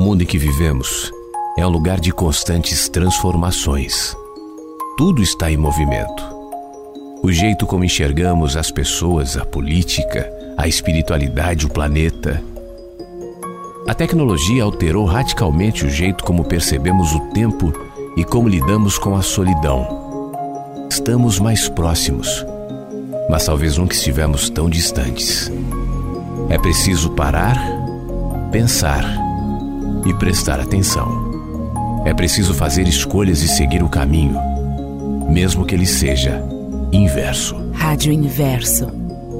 mundo em que vivemos é um lugar de constantes transformações. Tudo está em movimento. O jeito como enxergamos as pessoas, a política, a espiritualidade, o planeta. A tecnologia alterou radicalmente o jeito como percebemos o tempo e como lidamos com a solidão. Estamos mais próximos, mas talvez nunca estivemos tão distantes. É preciso parar, pensar e prestar atenção. É preciso fazer escolhas e seguir o caminho, mesmo que ele seja inverso. Rádio Inverso.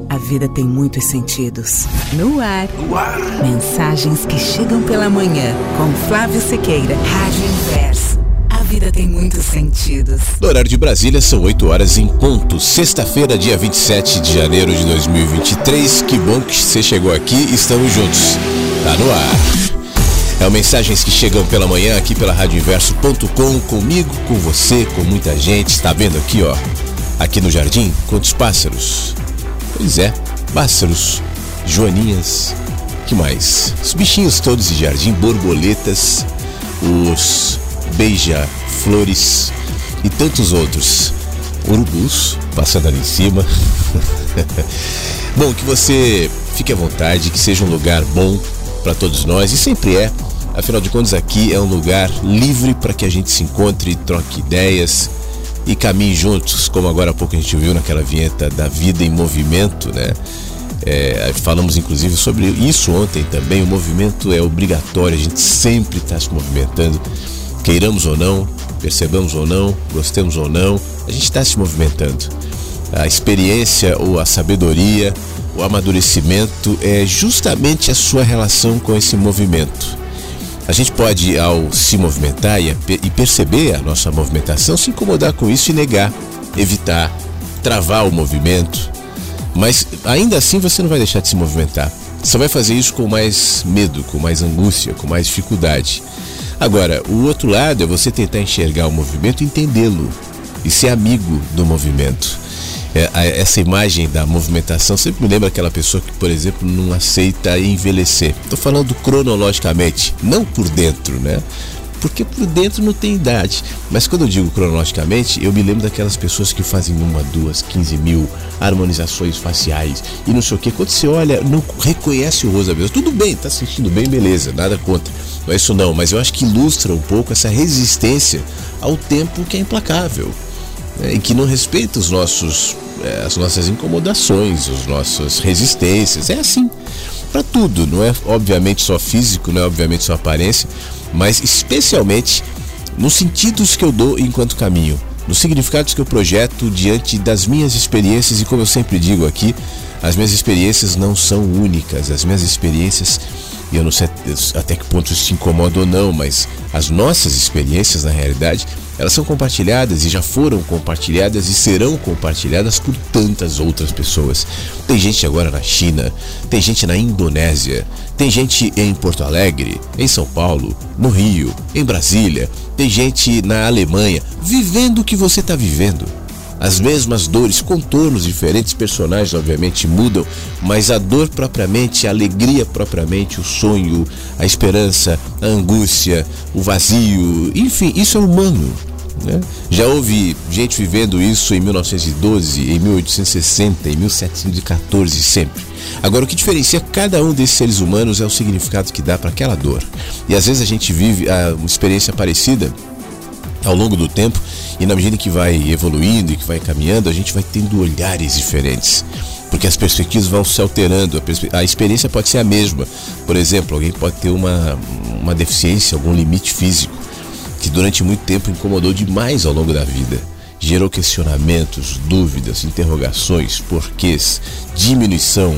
A vida tem muitos sentidos. No ar. No ar. Mensagens que chegam pela manhã. Com Flávio Sequeira. Rádio Inverso. A vida tem muitos sentidos. No horário de Brasília, são 8 horas em ponto. Sexta-feira, dia 27 de janeiro de 2023. Que bom que você chegou aqui. Estamos juntos. Tá no ar. É o Mensagens que chegam pela manhã aqui pela radioinverso.com, comigo, com você, com muita gente. Está vendo aqui, ó? Aqui no jardim, quantos pássaros? Pois é, pássaros, joaninhas, que mais? Os bichinhos todos de jardim, borboletas, os beija-flores e tantos outros. Urubus passando ali em cima. bom, que você fique à vontade, que seja um lugar bom para todos nós e sempre é Afinal de contas, aqui é um lugar livre para que a gente se encontre, troque ideias e caminhe juntos, como agora há pouco a gente viu naquela vinheta da vida em movimento, né? É, falamos inclusive sobre isso ontem também. O movimento é obrigatório, a gente sempre está se movimentando, queiramos ou não, percebamos ou não, gostemos ou não, a gente está se movimentando. A experiência ou a sabedoria, o amadurecimento é justamente a sua relação com esse movimento. A gente pode, ao se movimentar e, perceber a nossa movimentação, se incomodar com isso e negar, evitar, travar o movimento. Mas ainda assim você não vai deixar de se movimentar. Você vai fazer isso com mais medo, com mais angústia, com mais dificuldade. Agora, o outro lado é você tentar enxergar o movimento entendê-lo e ser amigo do movimento essa imagem da movimentação sempre me lembra aquela pessoa que, por exemplo, não aceita envelhecer. Estou falando cronologicamente, não por dentro, né? Porque por dentro não tem idade. Mas quando eu digo cronologicamente, eu me lembro daquelas pessoas que fazem uma, duas, quinze mil harmonizações faciais e não sei o que. Quando você olha, não reconhece o rosto da pessoa. Tudo bem, tá sentindo bem, beleza, nada contra. Não é isso não, mas eu acho que ilustra um pouco essa resistência ao tempo que é implacável e que não respeita os nossos, é, as nossas incomodações, as nossas resistências. É assim para tudo, não é obviamente só físico, não é obviamente só aparência, mas especialmente nos sentidos que eu dou enquanto caminho, nos significados que eu projeto diante das minhas experiências e como eu sempre digo aqui, as minhas experiências não são únicas, as minhas experiências, e eu não sei até que ponto isso te incomoda ou não, mas as nossas experiências na realidade elas são compartilhadas e já foram compartilhadas e serão compartilhadas por tantas outras pessoas. Tem gente agora na China, tem gente na Indonésia, tem gente em Porto Alegre, em São Paulo, no Rio, em Brasília, tem gente na Alemanha, vivendo o que você está vivendo. As mesmas dores, contornos diferentes, personagens obviamente mudam, mas a dor propriamente, a alegria propriamente, o sonho, a esperança, a angústia, o vazio, enfim, isso é humano. Né? Já houve gente vivendo isso em 1912, em 1860, em 1714, sempre. Agora, o que diferencia cada um desses seres humanos é o significado que dá para aquela dor. E às vezes a gente vive ah, uma experiência parecida ao longo do tempo e na medida que vai evoluindo e que vai caminhando, a gente vai tendo olhares diferentes. Porque as perspectivas vão se alterando, a, experiência pode ser a mesma. Por exemplo, alguém pode ter uma, uma deficiência, algum limite físico que durante muito tempo incomodou demais ao longo da vida. Gerou questionamentos, dúvidas, interrogações, porquês, diminuição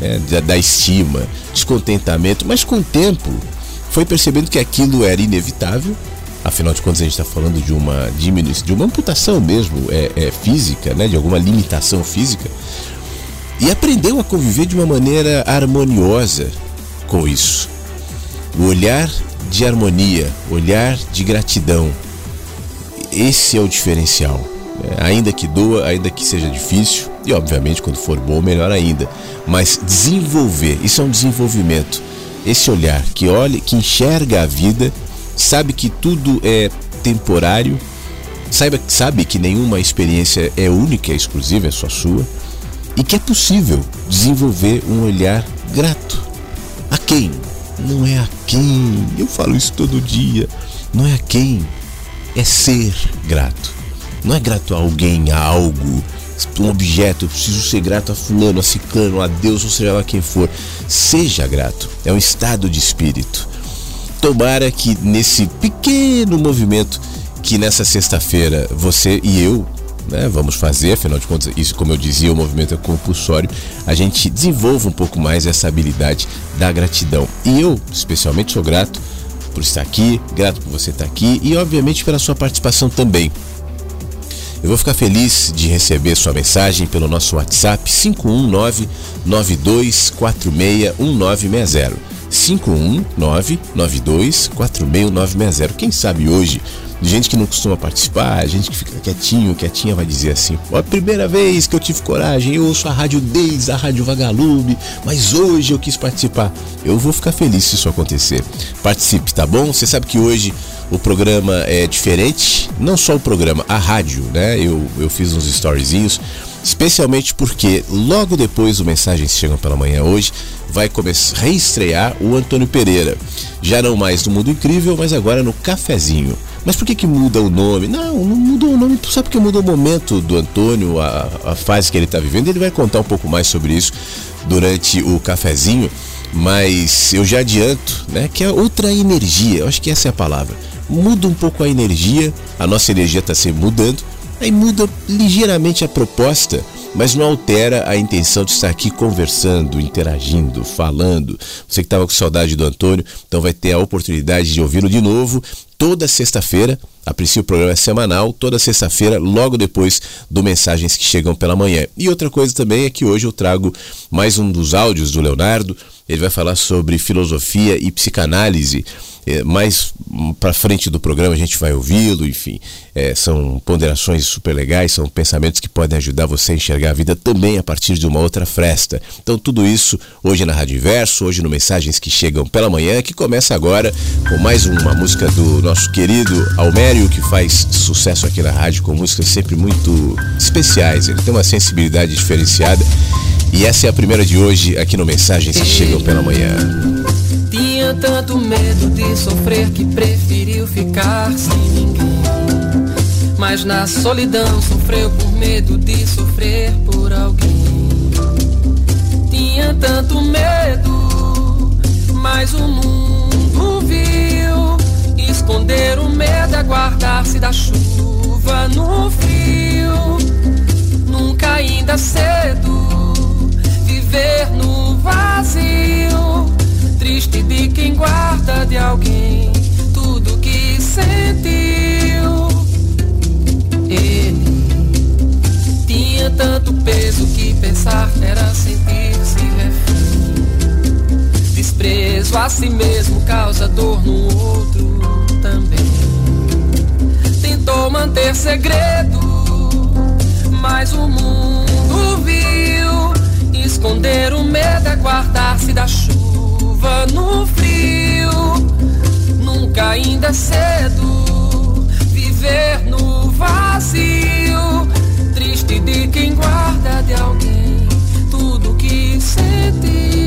né, da, da estima, descontentamento, mas com o tempo foi percebendo que aquilo era inevitável afinal de contas a gente está falando de uma diminuição, de uma amputação mesmo é, é, física, né, de alguma limitação física, e aprendeu a conviver de uma maneira harmoniosa com isso. O olhar de harmonia, olhar de gratidão. Esse é o diferencial. Né? Ainda que doa, ainda que seja difícil, e obviamente quando for bom, melhor ainda. Mas desenvolver, isso é um desenvolvimento. esse olhar que olha, que enxerga a vida, sabe que tudo é temporário, sabe, sabe que nenhuma experiência é única, é exclusiva, é só sua, e que é possível desenvolver um olhar grato. A quem? Não é a quem. Eu falo isso todo dia. Não é a quem. É ser grato. Não é grato a alguém, a algo, um objeto. Eu preciso ser grato a fulano, a ciclano, a Deus, ou seja lá quem for. Seja grato. É um estado de espírito. Tomara que nesse pequeno movimento que nessa sexta-feira você e eu né, vamos fazer, afinal de contas, isso, como eu dizia, o movimento é compulsório, a gente desenvolva um pouco mais essa habilidade da gratidão. E eu, especialmente, sou grato por estar aqui, grato por você estar aqui e, obviamente, pela sua participação também. Eu vou ficar feliz de receber sua mensagem pelo nosso WhatsApp 51992461960. 51992461960. Quem sabe hoje gente que não costuma participar, gente que fica quietinho, quietinha, vai dizer assim: Ó, a primeira vez que eu tive coragem, eu ouço a rádio desde a Rádio Vagalume, mas hoje eu quis participar. Eu vou ficar feliz se isso acontecer. Participe, tá bom? Você sabe que hoje o programa é diferente, não só o programa, a rádio, né? Eu, eu fiz uns storyzinhos, especialmente porque logo depois do Mensagens Chegam pela Manhã hoje, vai reestrear o Antônio Pereira. Já não mais no Mundo Incrível, mas agora no Cafezinho. Mas por que, que muda o nome? Não, não mudou o nome, sabe porque muda o momento do Antônio, a, a fase que ele está vivendo. Ele vai contar um pouco mais sobre isso durante o cafezinho, mas eu já adianto, né, que é outra energia, eu acho que essa é a palavra. Muda um pouco a energia, a nossa energia está se mudando, aí muda ligeiramente a proposta mas não altera a intenção de estar aqui conversando, interagindo, falando. Você que estava com saudade do Antônio, então vai ter a oportunidade de ouvi-lo de novo toda sexta-feira. A princípio o programa é semanal, toda sexta-feira, logo depois do Mensagens que Chegam pela Manhã. E outra coisa também é que hoje eu trago mais um dos áudios do Leonardo. Ele vai falar sobre filosofia e psicanálise. É, mais para frente do programa a gente vai ouvi-lo, enfim. É, são ponderações super legais, são pensamentos que podem ajudar você a enxergar a vida também a partir de uma outra fresta. Então, tudo isso hoje na Rádio Inverso, hoje no Mensagens que Chegam pela Manhã, que começa agora com mais uma música do nosso querido Almério, que faz sucesso aqui na rádio com músicas sempre muito especiais. Ele tem uma sensibilidade diferenciada. E essa é a primeira de hoje aqui no Mensagens que Chegam pela Manhã. Tinha tanto medo de sofrer que preferiu ficar sem ninguém. Mas na solidão sofreu por medo de sofrer por alguém. Tinha tanto medo, mas o mundo viu. Esconder o medo é guardar-se da chuva no frio. Nunca ainda cedo viver no vazio triste de quem guarda de alguém tudo que sentiu. Ele tinha tanto peso que pensar era sentir-se refém. Desprezo a si mesmo causa dor no outro também. Tentou manter segredo, ainda é cedo viver no vazio. Triste de quem guarda de alguém tudo que sentiu.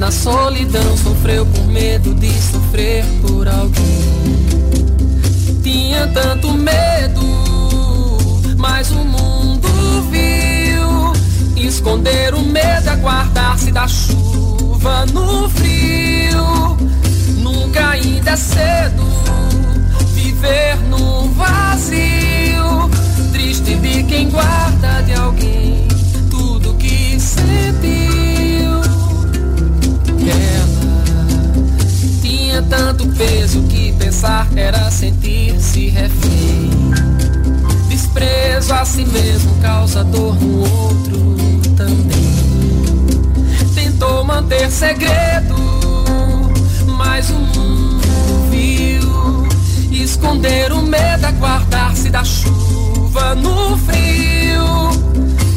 Na solidão sofreu por medo de sofrer por alguém. Tinha tanto medo, mas o mundo viu. Esconder o medo é guardar-se da chuva no frio. Nunca ainda é cedo viver no vazio. Triste de quem guarda de alguém peso que pensar era sentir-se refém. Desprezo a si mesmo causa dor no outro também. manter segredo, mas o mundo viu esconder o medo, guardar-se da chuva no frio.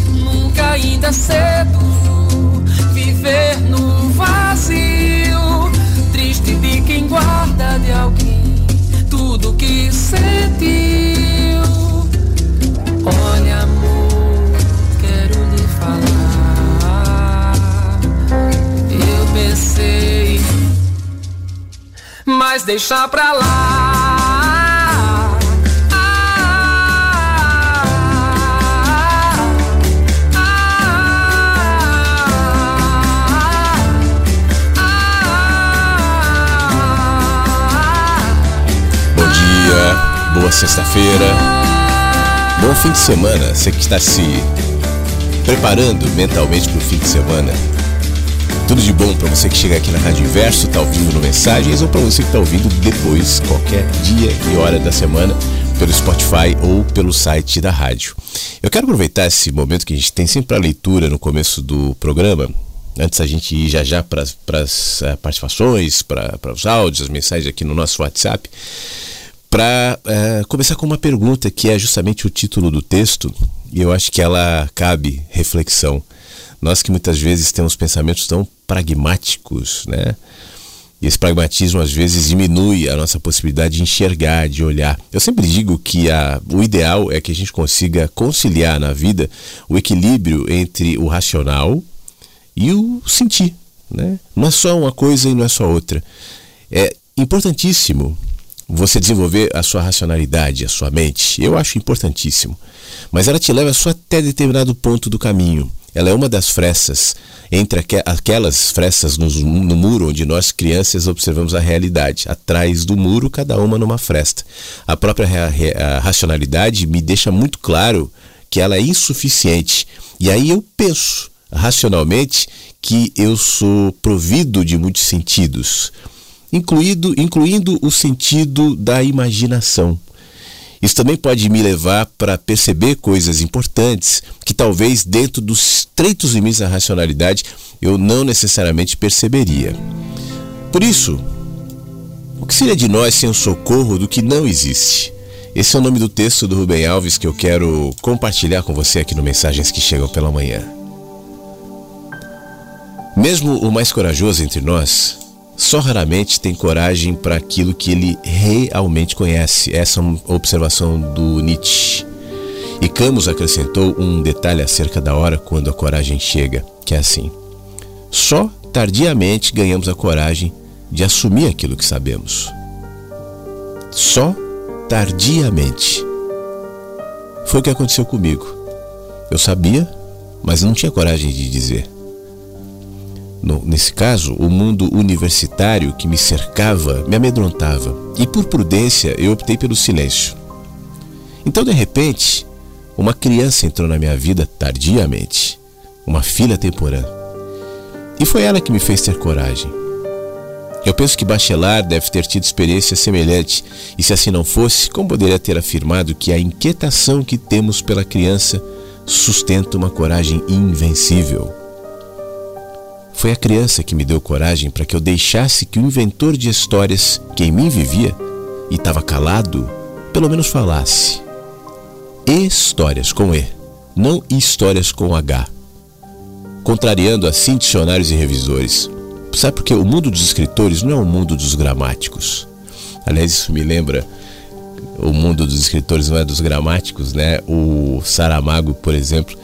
Nunca ainda é cedo viver no guarda de alguém tudo que sentiu. Olha, amor, quero lhe falar. Eu pensei, mas deixa pra lá. Dia, boa sexta-feira, bom fim de semana. Você que está se preparando mentalmente para o fim de semana. Tudo de bom para você que chega aqui na Rádio Inverso, está ouvindo no Mensagens, ou para você que está ouvindo depois, qualquer dia e hora da semana, pelo Spotify ou pelo site da rádio. Eu quero aproveitar esse momento que a gente tem sempre a leitura no começo do programa, antes a gente ir já já para as uh, participações, para os áudios, as mensagens aqui no nosso WhatsApp, para uh, começar com uma pergunta que é justamente o título do texto, e eu acho que ela cabe reflexão. Nós que muitas vezes temos pensamentos tão pragmáticos, né? E esse pragmatismo às vezes diminui a nossa possibilidade de enxergar, de olhar. Eu sempre digo que a, o ideal é que a gente consiga conciliar na vida o equilíbrio entre o racional e o sentir. Né? Não é só uma coisa e não é só outra. É importantíssimo você desenvolver a sua racionalidade, a sua mente. Eu acho importantíssimo. Mas ela te leva só até determinado ponto do caminho. Ela é uma das frestas, entre aqu aquelas frestas no, no, muro onde nós crianças observamos a realidade. Atrás do muro, cada uma numa fresta. A própria a racionalidade me deixa muito claro que ela é insuficiente. E aí eu penso racionalmente que eu sou provido de muitos sentidos, incluído, incluindo o sentido da imaginação. Isso também pode me levar para perceber coisas importantes que talvez dentro dos estreitos limites da racionalidade eu não necessariamente perceberia. Por isso, o que seria de nós sem o socorro do que não existe? Esse é o nome do texto do Rubem Alves que eu quero compartilhar com você aqui no Mensagens que Chegam pela Manhã. Mesmo o mais corajoso entre nós só raramente tem coragem para aquilo que ele realmente conhece. Essa é uma observação do Nietzsche. E Camus acrescentou um detalhe acerca da hora quando a coragem chega, que é assim: só tardiamente ganhamos a coragem de assumir aquilo que sabemos. Só tardiamente. Foi o que aconteceu comigo. Eu sabia, mas não tinha coragem de dizer. No, nesse caso, o mundo universitário que me cercava me amedrontava, e por prudência eu optei pelo silêncio. Então, de repente, uma criança entrou na minha vida tardiamente, uma filha temporã. E foi ela que me fez ter coragem. Eu penso que Bachelard deve ter tido experiência semelhante, e se assim não fosse, como poderia ter afirmado que a inquietação que temos pela criança sustenta uma coragem invencível? Foi a criança que me deu coragem para que eu deixasse que o inventor de histórias que em mim vivia e estava calado, pelo menos falasse. Histórias com E, não histórias com H. Contrariando assim dicionários e revisores. Sabe porque o mundo dos escritores não é o mundo dos gramáticos. Aliás, isso me lembra o mundo dos escritores não é dos gramáticos, né? O Saramago, por exemplo,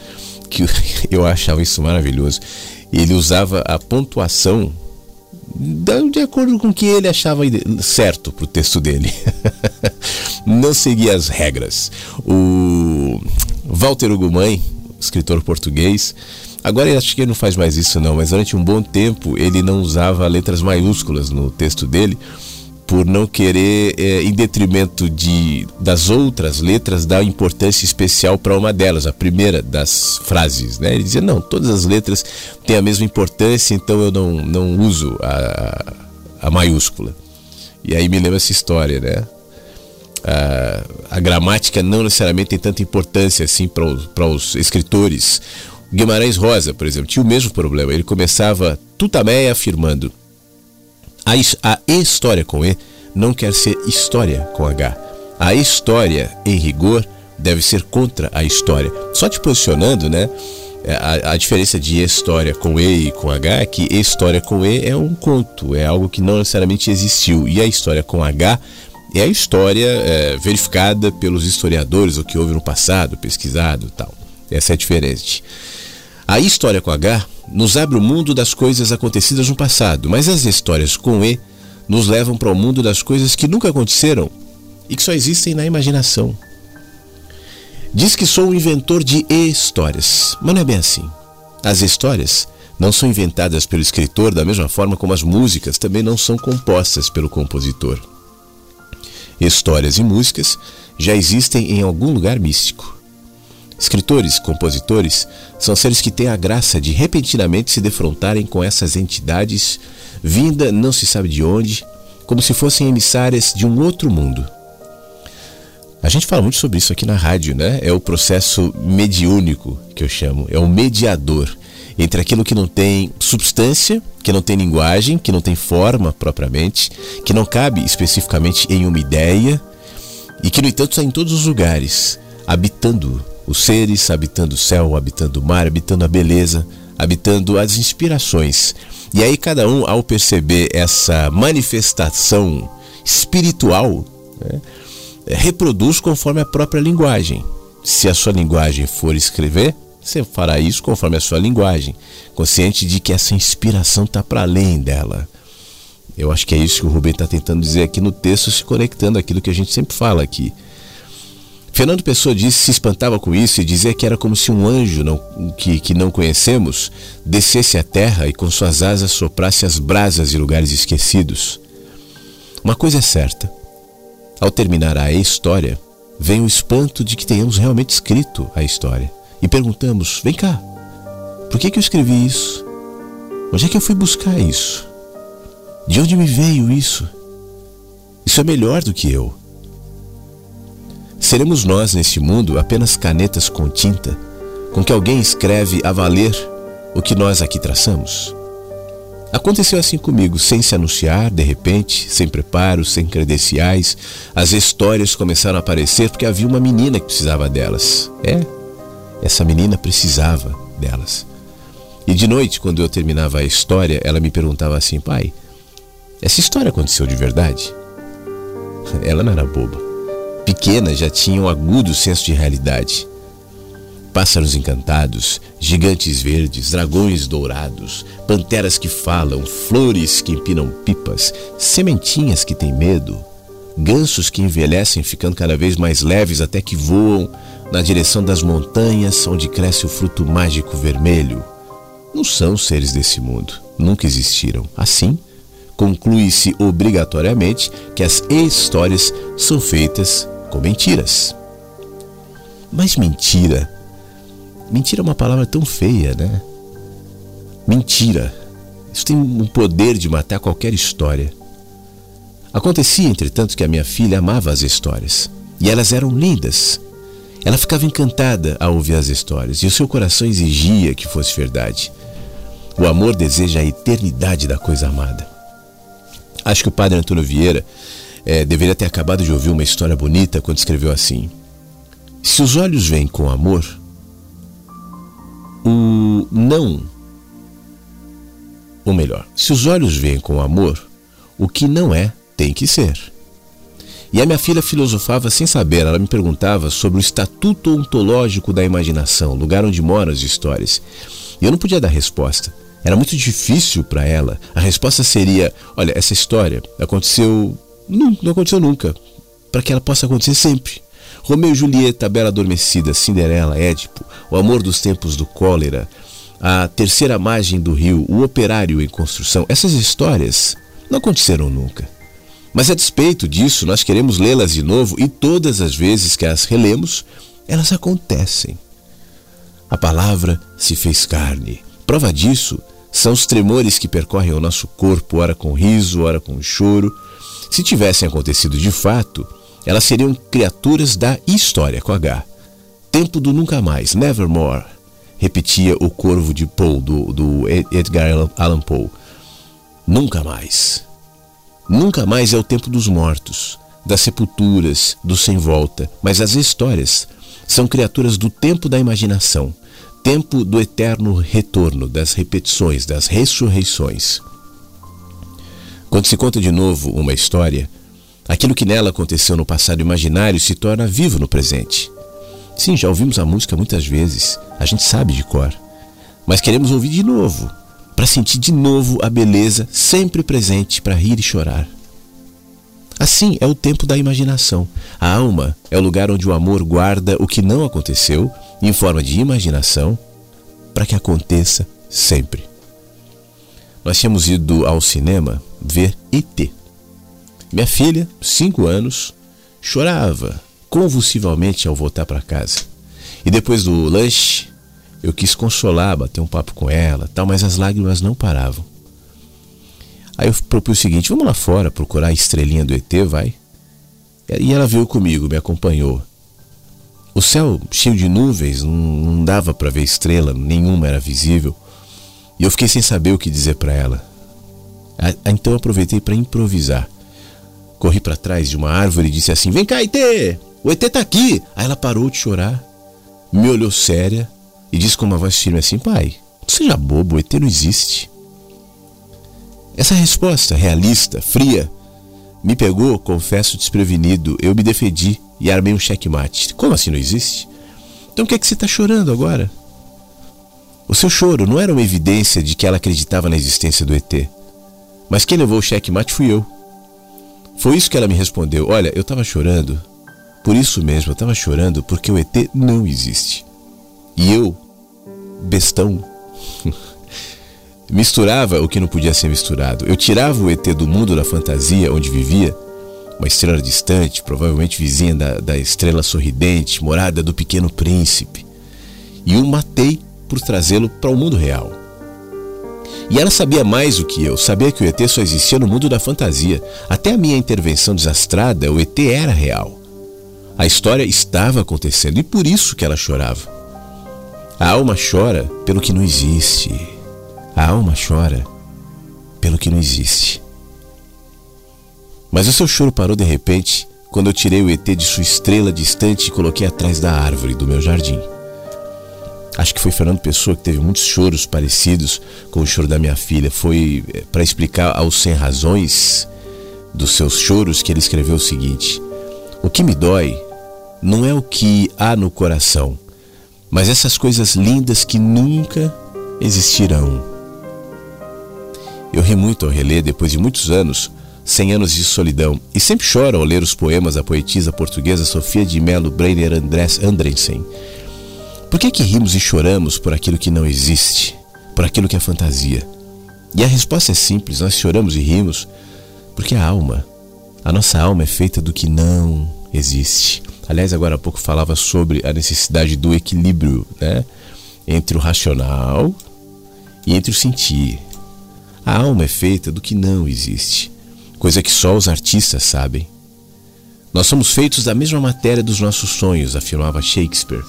que eu achava isso maravilhoso ele usava a pontuação de acordo com o que ele achava certo para o texto dele. Não seguia as regras. O Walter Ugumãe, escritor português, agora acho que ele não faz mais isso não, mas durante um bom tempo ele não usava letras maiúsculas no texto dele por não querer, é, em detrimento de, das outras letras, dar importância especial para uma delas, a primeira das frases. Né? Ele dizia: não, todas as letras têm a mesma importância, então eu não, não uso a, a maiúscula. E aí me lembra essa história, né? A, a gramática não necessariamente tem tanta importância assim para os, para os escritores. Guimarães Rosa, por exemplo, tinha o mesmo problema. Ele começava Tutameia afirmando: a, a história com E não quer ser história com H. A história, em rigor, deve ser contra a história. Só te posicionando, né? É, a, a, diferença de história com E e com H é que história com E é um conto, é algo que não necessariamente existiu. E a história com H é a história é, verificada pelos historiadores, o que houve no passado, pesquisado tal. Essa é a diferença. A história com H nos abre o mundo das coisas acontecidas no passado, mas as histórias com E nos levam para o mundo das coisas que nunca aconteceram e que só existem na imaginação. Diz que sou o inventor de histórias, mas não é bem assim. As histórias não são inventadas pelo escritor da mesma forma como as músicas também não são compostas pelo compositor. Histórias e músicas já existem em algum lugar místico. Escritores, compositores, são seres que têm a graça de repentinamente se defrontarem com essas entidades, vinda não se sabe de onde, como se fossem emissárias de um outro mundo. A gente fala muito sobre isso aqui na rádio, né? É o processo mediúnico que eu chamo, é o mediador entre aquilo que não tem substância, que não tem linguagem, que não tem forma propriamente, que não cabe especificamente em uma ideia e que, no entanto, está em todos os lugares, habitando os seres, habitando o céu, habitando o mar, habitando a beleza, habitando as inspirações. E aí, cada um, ao perceber essa manifestação espiritual, né, reproduz conforme a própria linguagem. Se a sua linguagem for escrever, você fará isso conforme a sua linguagem, consciente de que essa inspiração está para além dela. Eu acho que é isso que o Rubem está tentando dizer aqui no texto, se conectando àquilo que a gente sempre fala aqui. Fernando Pessoa disse se espantava com isso e dizia que era como se um anjo não, que, que não conhecemos descesse à terra e com suas asas soprasse as brasas de lugares esquecidos. Uma coisa é certa: ao terminar a história, vem o espanto de que tenhamos realmente escrito a história. E perguntamos: vem cá, por que, que eu escrevi isso? Onde é que eu fui buscar isso? De onde me veio isso? Isso é melhor do que eu. Seremos nós neste mundo apenas canetas com tinta, com que alguém escreve a valer o que nós aqui traçamos? Aconteceu assim comigo, sem se anunciar, de repente, sem preparo, sem credenciais. As histórias começaram a aparecer porque havia uma menina que precisava delas. É, essa menina precisava delas. E de noite, quando eu terminava a história, ela me perguntava assim: pai, essa história aconteceu de verdade? Ela não era boba pequena já tinha um agudo senso de realidade. Pássaros encantados, gigantes verdes, dragões dourados, panteras que falam, flores que empinam pipas, sementinhas que têm medo, gansos que envelhecem ficando cada vez mais leves até que voam na direção das montanhas onde cresce o fruto mágico vermelho. Não são seres desse mundo, nunca existiram. Assim, conclui-se obrigatoriamente que as histórias são feitas com mentiras. Mas mentira. Mentira é uma palavra tão feia, né? Mentira. Isso tem um poder de matar qualquer história. Acontecia, entretanto, que a minha filha amava as histórias. E elas eram lindas. Ela ficava encantada ao ouvir as histórias, e o seu coração exigia que fosse verdade. O amor deseja a eternidade da coisa amada. Acho que o padre Antônio Vieira é, deveria ter acabado de ouvir uma história bonita quando escreveu assim: Se os olhos vêm com amor, o não, ou melhor, se os olhos vêm com amor, o que não é tem que ser. E a minha filha filosofava sem saber, ela me perguntava sobre o estatuto ontológico da imaginação, lugar onde moram as histórias. E eu não podia dar resposta. Era muito difícil para ela. A resposta seria: olha, essa história aconteceu não, não aconteceu nunca. Para que ela possa acontecer sempre. Romeu e Julieta, Bela Adormecida, Cinderela, Édipo, O Amor dos Tempos do Cólera, A Terceira Margem do Rio, O Operário em Construção, essas histórias não aconteceram nunca. Mas a despeito disso, nós queremos lê-las de novo e todas as vezes que as relemos, elas acontecem. A palavra se fez carne. Prova disso são os tremores que percorrem o nosso corpo, ora com riso, ora com choro se tivessem acontecido de fato, elas seriam criaturas da história com H. Tempo do nunca mais, nevermore. repetia o Corvo de Poe, do, do Edgar Allan Poe. Nunca mais. Nunca mais é o tempo dos mortos, das sepulturas, do sem volta, mas as histórias são criaturas do tempo da imaginação, tempo do eterno retorno, das repetições, das ressurreições. Quando se conta de novo uma história, aquilo que nela aconteceu no passado imaginário se torna vivo no presente. Sim, já ouvimos a música muitas vezes, a gente sabe de cor, mas queremos ouvir de novo, para sentir de novo a beleza sempre presente para rir e chorar. Assim é o tempo da imaginação. A alma é o lugar onde o amor guarda o que não aconteceu em forma de imaginação para que aconteça sempre. Nós tínhamos ido ao cinema ver ET. Minha filha, cinco anos, chorava convulsivamente ao voltar para casa. E depois do lanche, eu quis consolar, bater um papo com ela, tal, mas as lágrimas não paravam. Aí eu propus o seguinte: vamos lá fora procurar a estrelinha do ET, vai? E ela veio comigo, me acompanhou. O céu cheio de nuvens, não, não dava para ver estrela, nenhuma era visível. E eu fiquei sem saber o que dizer para ela. Então aproveitei para improvisar. Corri para trás de uma árvore e disse assim: Vem cá, ET! O ET tá aqui! Aí ela parou de chorar, me olhou séria e disse com uma voz firme assim: Pai, não seja bobo, o ET não existe. Essa resposta realista, fria, me pegou, confesso, desprevenido. Eu me defendi e armei um checkmate. Como assim não existe? Então o que é que você está chorando agora? O seu choro não era uma evidência de que ela acreditava na existência do ET. Mas quem levou o checkmate fui eu. Foi isso que ela me respondeu. Olha, eu estava chorando. Por isso mesmo, eu estava chorando porque o ET não existe. E eu, bestão, Misturava o que não podia ser misturado. Eu tirava o ET do mundo da fantasia onde vivia, uma estrela distante, provavelmente vizinha da, da estrela sorridente, morada do pequeno príncipe, e o matei por trazê-lo para o mundo real. E ela sabia mais do que eu, sabia que o ET só existia no mundo da fantasia. Até a minha intervenção desastrada, o ET era real. A história estava acontecendo e por isso que ela chorava. A alma chora pelo que não existe. A alma chora pelo que não existe. Mas o seu choro parou de repente quando eu tirei o ET de sua estrela distante e coloquei atrás da árvore do meu jardim. Acho que foi Fernando Pessoa que teve muitos choros parecidos com o choro da minha filha. Foi eh, para explicar aos sem razões dos seus choros que ele escreveu o seguinte: O que me dói não é o que há no coração, mas essas coisas lindas que nunca existirão. Eu ri muito ao reler, depois de muitos anos, Cem Anos de Solidão, e sempre choro ao ler os poemas da poetisa portuguesa Sofia de Melo Breiner Andrés Andrensen. Por que, que rimos e choramos por aquilo que não existe, por aquilo que é fantasia? E a resposta é simples: nós choramos e rimos porque a alma, a nossa alma é feita do que não existe. Aliás, agora há pouco falava sobre a necessidade do equilíbrio né, entre o racional e entre o sentir. A alma é feita do que não existe, coisa que só os artistas sabem. Nós somos feitos da mesma matéria dos nossos sonhos, afirmava Shakespeare,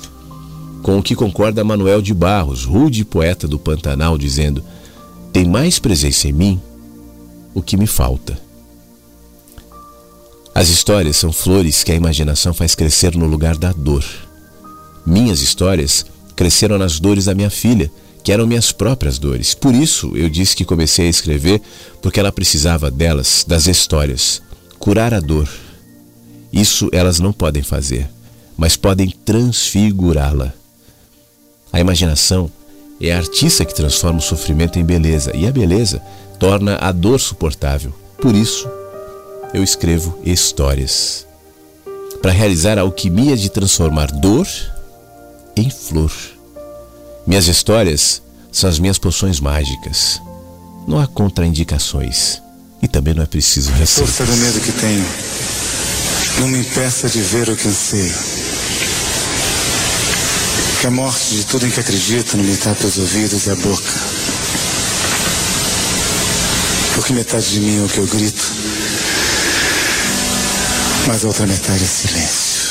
com o que concorda Manuel de Barros, rude poeta do Pantanal, dizendo: Tem mais presença em mim o que me falta. As histórias são flores que a imaginação faz crescer no lugar da dor. Minhas histórias cresceram nas dores da minha filha, que eram minhas próprias dores. Por isso eu disse que comecei a escrever, porque ela precisava delas, das histórias. Curar a dor. Isso elas não podem fazer, mas podem transfigurá-la. A imaginação é a artista que transforma o sofrimento em beleza, e a beleza torna a dor suportável. Por isso, eu escrevo histórias. Para realizar a alquimia de transformar dor em flor. Minhas histórias são as minhas poções mágicas. Não há contraindicações. E também não é preciso receita. Força do medo que tenho não me impeça de ver o que anseio. Que a morte de tudo em que acredito não me tapa os ouvidos e a boca. Porque metade de mim é o que eu grito, mas a outra metade é silêncio.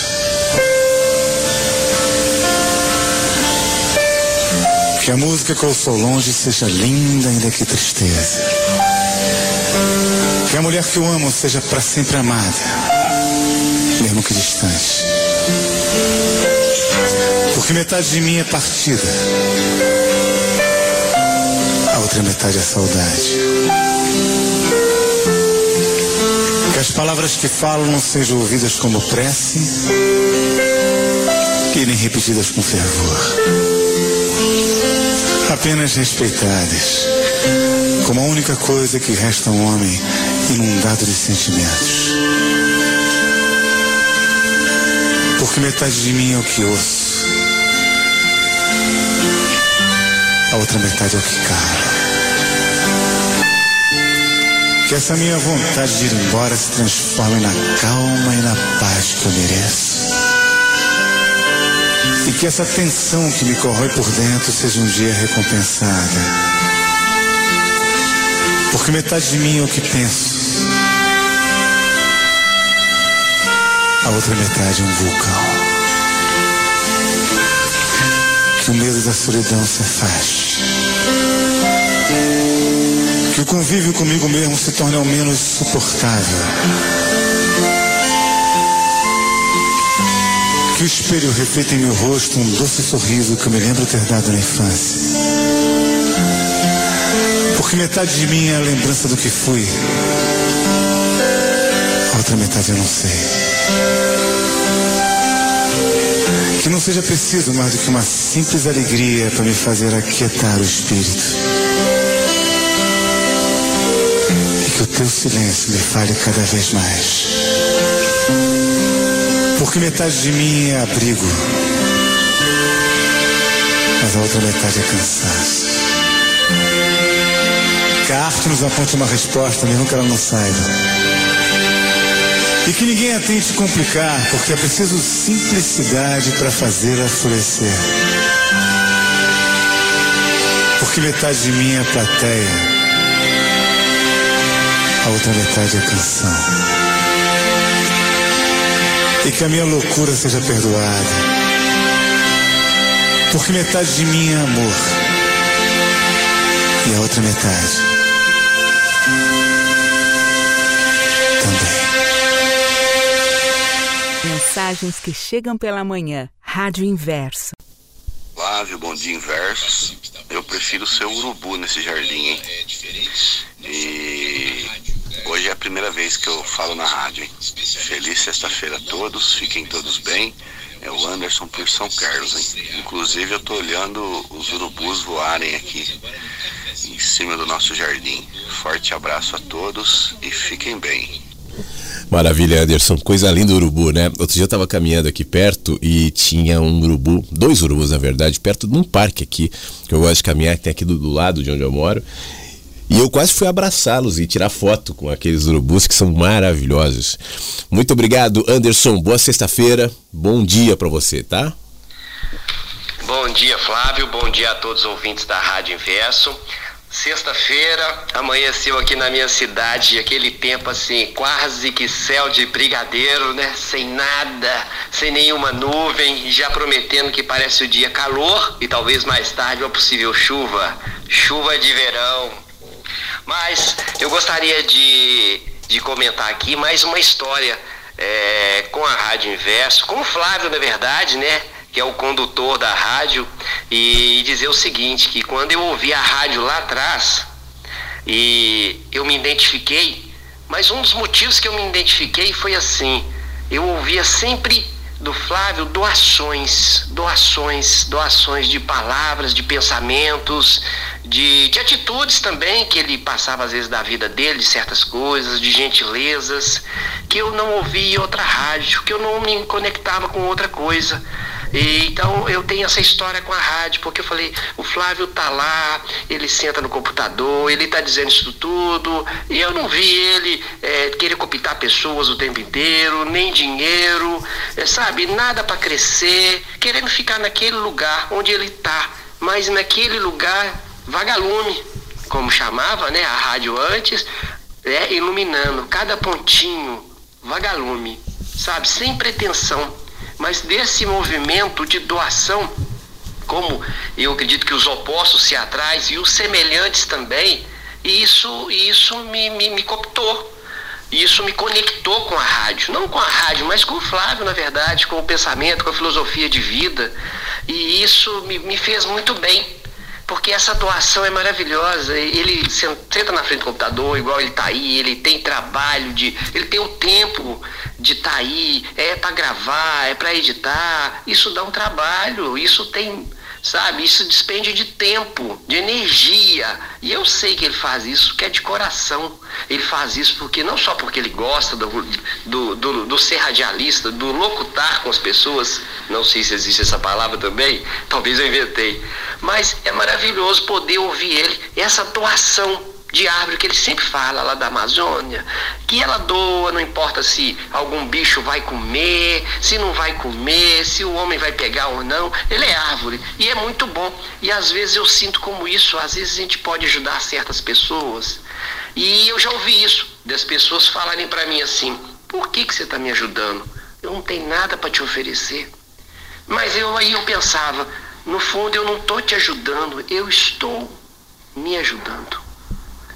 Que a música que eu sou longe seja linda, ainda que tristeza. Que a mulher que eu amo seja para sempre amada, mesmo que distante. Porque metade de mim é partida, a outra metade é saudade. Que as palavras que falo não sejam ouvidas como prece e nem repetidas com fervor apenas respeitadas, como a única coisa que resta um homem inundado de sentimentos. Porque metade de mim é o que ouço, a outra metade é o que cala. Que essa minha vontade de ir embora se transforme na calma e na paz que eu mereço. E que essa tensão que me corrói por dentro seja um dia recompensada. Porque metade de mim é o que penso. A outra metade é um vulcão. Que o medo da solidão se afaste. Que o convívio comigo mesmo se torne ao menos suportável. Que o espelho reflita em meu rosto um doce sorriso que eu me lembro ter dado na infância. Porque metade de mim é a lembrança do que fui. A outra metade eu não sei. Que não seja preciso mais do que uma simples alegria para me fazer aquietar o espírito. E que o teu silêncio me fale cada vez mais. Porque metade de mim é abrigo, mas a outra metade é cansaço. Que a arte nos aponte uma resposta, mesmo que ela não saiba. E que ninguém a tente complicar, porque é preciso simplicidade para fazê-la florescer. Porque metade de mim é plateia, a outra metade é canção e que a minha loucura seja perdoada. Porque metade de mim é amor e a outra metade Mensagens que chegam pela manhã. Rádio Inverso. Flávio, bom dia, Inversos. Eu prefiro ser urubu nesse jardim, hein? E Hoje é a primeira vez que eu falo na rádio. Hein? Feliz sexta-feira a todos, fiquem todos bem. É o Anderson por São Carlos. Hein? Inclusive eu tô olhando os urubus voarem aqui em cima do nosso jardim. Forte abraço a todos e fiquem bem. Maravilha, Anderson. Coisa linda o urubu, né? Outro dia eu tava caminhando aqui perto e tinha um urubu, dois urubus na verdade, perto de um parque aqui, que eu gosto de caminhar, que tem aqui do, do lado de onde eu moro. E eu quase fui abraçá-los e tirar foto com aqueles urubus que são maravilhosos. Muito obrigado, Anderson. Boa sexta-feira. Bom dia para você, tá? Bom dia, Flávio. Bom dia a todos os ouvintes da Rádio Inverso. Sexta-feira, amanheceu aqui na minha cidade, aquele tempo assim, quase que céu de brigadeiro, né? Sem nada, sem nenhuma nuvem, já prometendo que parece o dia calor e talvez mais tarde uma possível chuva. Chuva de verão, mas eu gostaria de, de comentar aqui mais uma história é, com a Rádio Inverso, com o Flávio, na verdade, né? Que é o condutor da rádio, e dizer o seguinte, que quando eu ouvi a rádio lá atrás, e eu me identifiquei, mas um dos motivos que eu me identifiquei foi assim, eu ouvia sempre do Flávio doações, doações, doações de palavras, de pensamentos, de, de atitudes também que ele passava às vezes da vida dele, de certas coisas, de gentilezas, que eu não ouvia outra rádio, que eu não me conectava com outra coisa. E, então eu tenho essa história com a rádio, porque eu falei, o Flávio tá lá, ele senta no computador, ele tá dizendo isso tudo, e eu não vi ele é, querer copiar pessoas o tempo inteiro, nem dinheiro, é, sabe, nada para crescer, querendo ficar naquele lugar onde ele tá, mas naquele lugar vagalume, como chamava né, a rádio antes, é, iluminando. Cada pontinho, vagalume, sabe, sem pretensão, mas desse movimento de doação como eu acredito que os opostos se atraem e os semelhantes também, e isso, isso me, me, me cooptou. Isso me conectou com a rádio, não com a rádio, mas com o Flávio, na verdade, com o pensamento, com a filosofia de vida. E isso me, me fez muito bem porque essa doação é maravilhosa. Ele senta na frente do computador, igual ele está aí, ele tem trabalho de. ele tem o tempo de tá aí, é para gravar, é para editar. Isso dá um trabalho, isso tem sabe? Isso despende de tempo, de energia. E eu sei que ele faz isso, que é de coração. Ele faz isso porque não só porque ele gosta do, do, do, do ser radialista, do locutar com as pessoas, não sei se existe essa palavra também, talvez eu inventei, mas é maravilhoso poder ouvir ele, essa doação de árvore que ele sempre fala lá da Amazônia, que ela doa, não importa se algum bicho vai comer, se não vai comer, se o homem vai pegar ou não, ele é árvore e é muito bom. E às vezes eu sinto como isso, às vezes a gente pode ajudar certas pessoas. E eu já ouvi isso, das pessoas falarem para mim assim: por que, que você está me ajudando? Eu não tenho nada para te oferecer. Mas eu aí eu pensava, no fundo eu não estou te ajudando, eu estou me ajudando.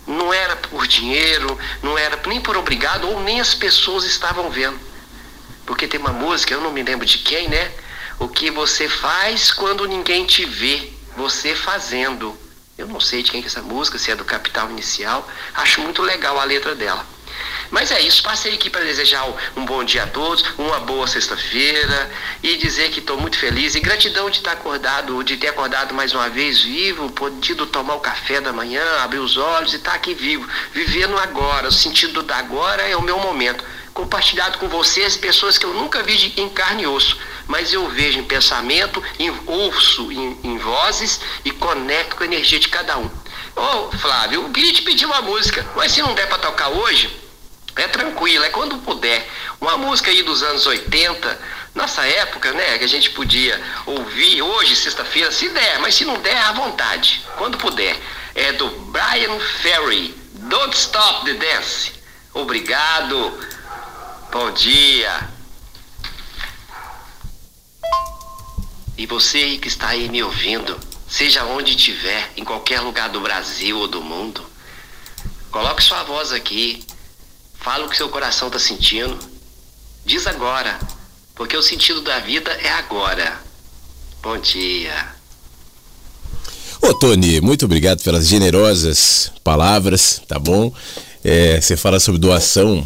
Não era por dinheiro, não era nem por obrigado, ou nem as pessoas estavam vendo. Porque tem uma música, eu não me lembro de quem, né? O que você faz quando ninguém te vê, você fazendo. Eu não sei de quem é essa música, se é do Capital Inicial. Acho muito legal a letra dela. Mas é isso, passei aqui para desejar um bom dia a todos, uma boa sexta-feira e dizer que estou muito feliz e gratidão de estar acordado, de ter acordado mais uma vez vivo, podido tomar o café da manhã, abrir os olhos e estar aqui vivo, vivendo agora. O sentido da agora é o meu momento. Compartilhado com vocês, pessoas que eu nunca vi em carne e osso, mas eu vejo em pensamento, em, ouço em, em vozes e conecto com a energia de cada um. Ô, Flávio, eu queria te pedir uma música, mas se não der para tocar hoje, é tranquilo, é quando puder. Uma música aí dos anos 80, nossa época, né, que a gente podia ouvir hoje, sexta-feira, se der, mas se não der, à vontade, quando puder. É do Brian Ferry, Don't Stop the Dance. Obrigado, bom dia. E você que está aí me ouvindo, seja onde estiver, em qualquer lugar do Brasil ou do mundo, coloque sua voz aqui Fala o que seu coração está sentindo. Diz agora, porque o sentido da vida é agora. Bom dia. Ô Tony, muito obrigado pelas generosas palavras, tá bom? É, você fala sobre doação.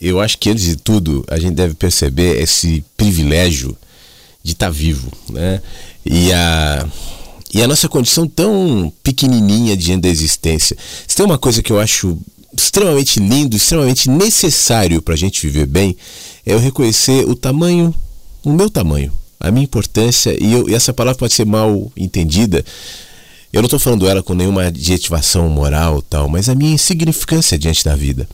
Eu acho que antes de tudo a gente deve perceber esse privilégio de estar tá vivo, né? E a e a nossa condição tão pequenininha diante da existência. Se tem uma coisa que eu acho extremamente lindo, extremamente necessário para a gente viver bem, é eu reconhecer o tamanho, o meu tamanho, a minha importância, e, eu, e essa palavra pode ser mal entendida. Eu não estou falando ela com nenhuma adjetivação moral tal, mas a minha insignificância diante da vida.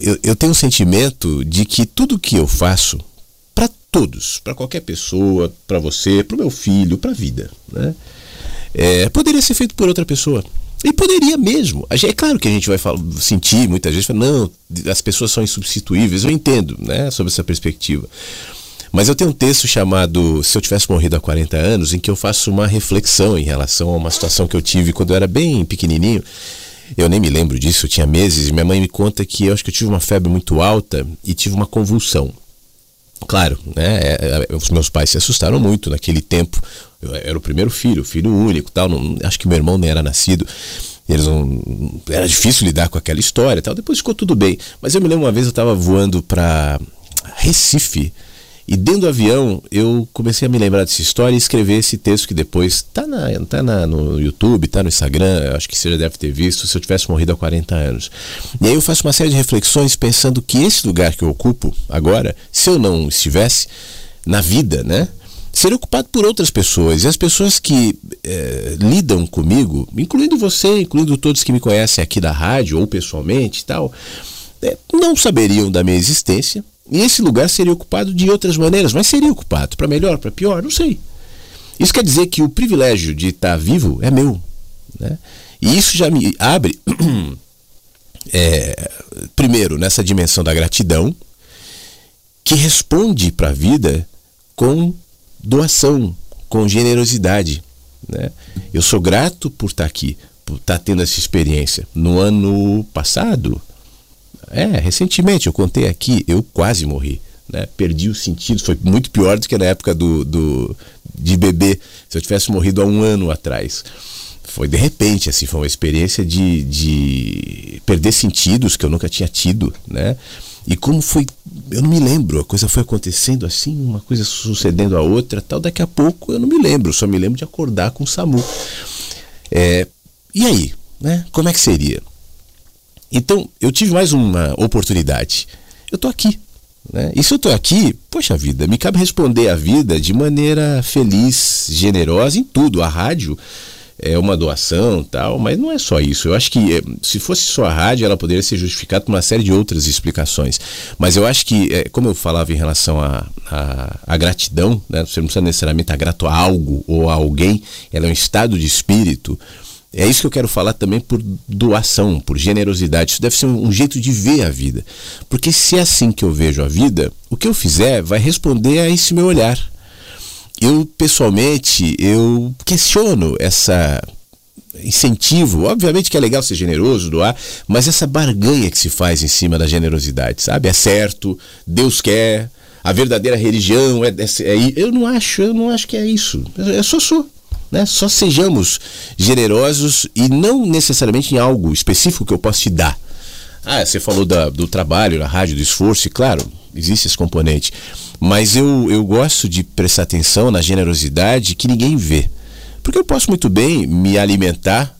Eu, eu tenho um sentimento de que tudo que eu faço, para todos, para qualquer pessoa, para você, para o meu filho, para a vida, né? É, poderia ser feito por outra pessoa. E poderia mesmo. É claro que a gente vai falar, sentir muitas vezes, não, as pessoas são insubstituíveis. Eu entendo, né, sobre essa perspectiva. Mas eu tenho um texto chamado Se Eu Tivesse Morrido há 40 anos, em que eu faço uma reflexão em relação a uma situação que eu tive quando eu era bem pequenininho. Eu nem me lembro disso, eu tinha meses, e minha mãe me conta que eu acho que eu tive uma febre muito alta e tive uma convulsão. Claro, né? É, é, os meus pais se assustaram muito naquele tempo. Eu era o primeiro filho, filho único, tal. Não, acho que meu irmão nem era nascido. Eles não, era difícil lidar com aquela história, tal. Depois ficou tudo bem. Mas eu me lembro uma vez eu estava voando para Recife e dentro do avião eu comecei a me lembrar dessa história e escrever esse texto que depois tá, na, tá na, no YouTube, tá no Instagram, acho que você já deve ter visto, se eu tivesse morrido há 40 anos. E aí eu faço uma série de reflexões pensando que esse lugar que eu ocupo agora, se eu não estivesse na vida, né? Seria ocupado por outras pessoas. E as pessoas que é, lidam comigo, incluindo você, incluindo todos que me conhecem aqui da rádio ou pessoalmente e tal, é, não saberiam da minha existência, esse lugar seria ocupado de outras maneiras, mas seria ocupado, para melhor, para pior, não sei. Isso quer dizer que o privilégio de estar vivo é meu. Né? E isso já me abre, é, primeiro, nessa dimensão da gratidão, que responde para a vida com doação, com generosidade. Né? Eu sou grato por estar aqui, por estar tendo essa experiência. No ano passado, é, recentemente, eu contei aqui, eu quase morri. Né? Perdi o sentido, foi muito pior do que na época do, do, de bebê, se eu tivesse morrido há um ano atrás. Foi de repente, assim, foi uma experiência de, de perder sentidos que eu nunca tinha tido, né? E como foi, eu não me lembro, a coisa foi acontecendo assim, uma coisa sucedendo a outra, tal. Daqui a pouco eu não me lembro, só me lembro de acordar com o SAMU. É, e aí, né? Como é que seria? Então, eu tive mais uma oportunidade. Eu tô aqui. Né? E se eu tô aqui, poxa vida, me cabe responder a vida de maneira feliz, generosa em tudo. A rádio é uma doação tal, mas não é só isso. Eu acho que eh, se fosse só a rádio, ela poderia ser justificada por uma série de outras explicações. Mas eu acho que, eh, como eu falava em relação à a, a, a, gratidão, né? você não precisa necessariamente estar grato a algo ou a alguém, ela é um estado de espírito. É isso que eu quero falar também por doação, por generosidade. Isso deve ser um, jeito de ver a vida. Porque se é assim que eu vejo a vida, o que eu fizer vai responder a esse meu olhar eu pessoalmente eu questiono essa incentivo, obviamente que é legal ser generoso, doar, mas essa barganha que se faz em cima da generosidade, sabe? É certo, Deus quer, a verdadeira religião é, é, é eu não acho, eu não acho que é isso. Eu só sou, né? Só sejamos generosos e não necessariamente em algo específico que eu possa te dar. Ah, você falou da, do trabalho na rádio, do esforço, e claro, existe esse componente. Mas eu, eu gosto de prestar atenção na generosidade que ninguém vê. Porque eu posso muito bem me alimentar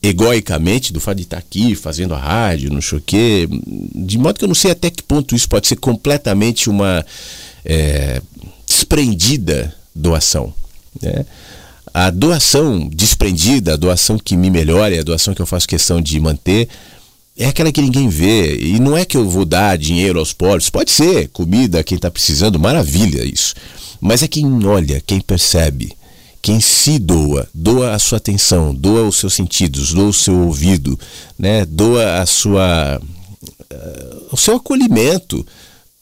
egoicamente do fato de estar aqui fazendo a rádio, não sei o quê, de modo que eu não sei até que ponto isso pode ser completamente uma é, desprendida doação. Né? A doação desprendida, a doação que me melhora, a doação que eu faço questão de manter, é aquela que ninguém vê. E não é que eu vou dar dinheiro aos pobres. Pode ser, comida, quem está precisando, maravilha isso. Mas é quem olha, quem percebe, quem se doa, doa a sua atenção, doa os seus sentidos, doa o seu ouvido, né? doa a sua, uh, o seu acolhimento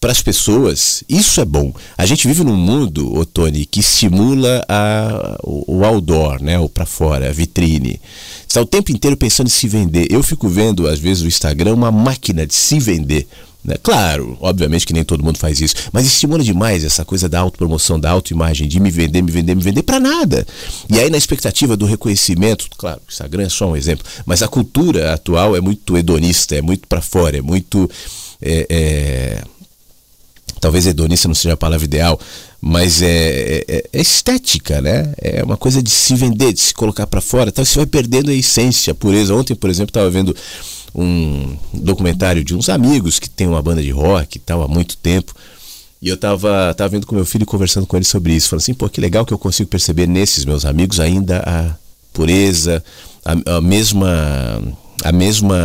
para as pessoas. Isso é bom. A gente vive num mundo, Otoni, que estimula a, o, o outdoor, né? o para fora, a vitrine está o tempo inteiro pensando em se vender. Eu fico vendo, às vezes, o Instagram uma máquina de se vender. Né? Claro, obviamente que nem todo mundo faz isso, mas estimula demais essa coisa da autopromoção, da autoimagem, de me vender, me vender, me vender para nada. E aí, na expectativa do reconhecimento, claro, o Instagram é só um exemplo, mas a cultura atual é muito hedonista, é muito para fora, é muito. É, é... Talvez hedonista não seja a palavra ideal, mas é, é, é, estética, né? É uma coisa de se vender, de se colocar para fora. Então você vai perdendo a essência, a pureza. Ontem, por exemplo, estava vendo um documentário de uns amigos que tem uma banda de rock e tal há muito tempo. E eu tava, tava vendo com meu filho conversando com ele sobre isso. Falando assim, pô, que legal que eu consigo perceber nesses meus amigos ainda a pureza, a, a mesma a mesma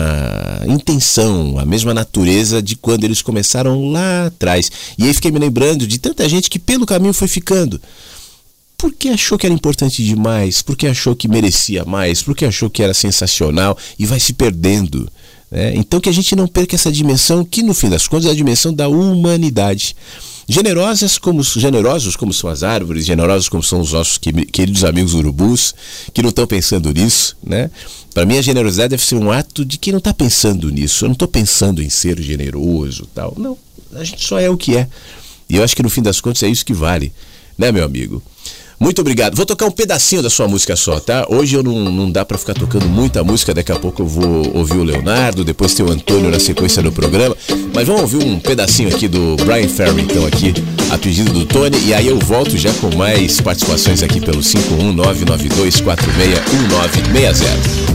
intenção, a mesma natureza de quando eles começaram lá atrás. E aí fiquei me lembrando de tanta gente que pelo caminho foi ficando. Porque achou que era importante demais, porque achou que merecia mais, porque achou que era sensacional e vai se perdendo. Né? Então que a gente não perca essa dimensão, que no fim das contas é a dimensão da humanidade. Generosas como generosos como são as árvores, generosos como são os nossos queridos amigos urubus, que não estão pensando nisso, né? Para mim, a generosidade deve ser um ato de quem não está pensando nisso. Eu não estou pensando em ser generoso tal. Não, a gente só é o que é. E eu acho que no fim das contas é isso que vale, né, meu amigo? Muito obrigado. Vou tocar um pedacinho da sua música só, tá? Hoje eu não, não dá para ficar tocando muita música, daqui a pouco eu vou ouvir o Leonardo, depois tem o Antônio na sequência do programa. Mas vamos ouvir um pedacinho aqui do Brian Ferry, então, aqui, a pedido do Tony, e aí eu volto já com mais participações aqui pelo 51992461960.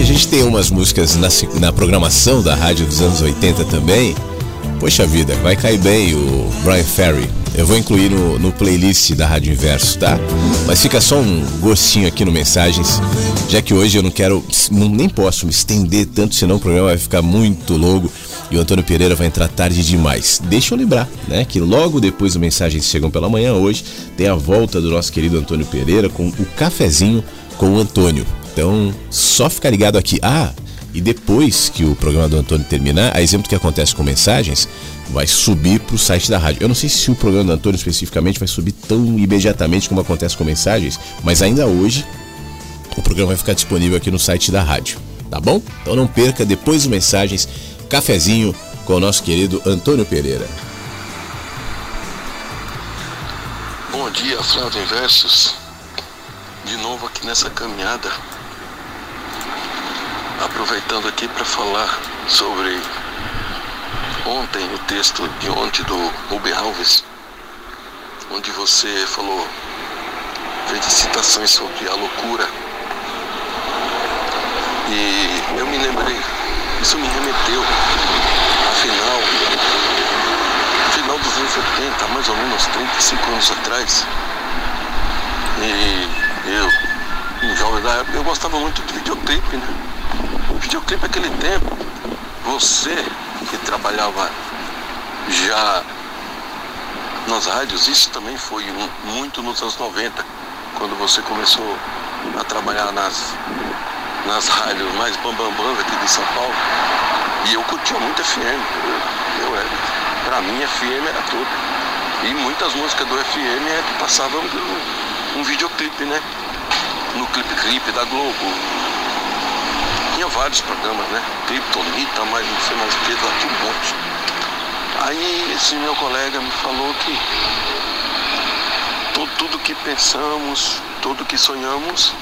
A gente tem umas músicas na, na programação da rádio dos anos 80 também, poxa vida, vai cair bem o Brian Ferry. Eu vou incluir no, no, playlist da Rádio Inverso, tá? Mas fica só um gostinho aqui no Mensagens, já que hoje eu não quero, nem posso me estender tanto, senão o programa vai ficar muito longo e o Antônio Pereira vai entrar tarde demais. Deixa eu lembrar, né, que logo depois do Mensagens Chegam pela Manhã, hoje, tem a volta do nosso querido Antônio Pereira com o cafezinho com o Antônio. Então, só ficar ligado aqui. Ah, e depois que o programa do Antônio terminar, a exemplo do que acontece com mensagens, vai subir para o site da rádio. Eu não sei se o programa do Antônio especificamente vai subir tão imediatamente como acontece com mensagens, mas ainda hoje o programa vai ficar disponível aqui no site da rádio, tá bom? Então não perca depois do mensagens, cafezinho com o nosso querido Antônio Pereira. Bom dia, Flávio Versos. De novo aqui nessa caminhada aproveitando aqui para falar sobre ontem, o texto de ontem do Rubem Alves, onde você falou, fez citações sobre a loucura. E eu me lembrei, isso me remeteu, afinal, final dos anos 70, mais ou menos 35 anos atrás. E eu, um jovem da época, eu gostava muito de videoclipe, né? Videoclipe naquele tempo, você que trabalhava já nas rádios, isso também foi muito nos anos 90, quando você começou a trabalhar nas, nas rádios mais bambambãs aqui de São Paulo. E eu curtia muito FM. Eu, eu, pra mim FM era tudo. E muitas músicas do FM é passavam um, um videoclipe, né? No clipe clipe da Globo, tinha vários programas, né? Kryptonita, mas não sei mais o que, lá tinha um monte. Aí esse meu colega me falou que tudo, tudo que pensamos, tudo que sonhamos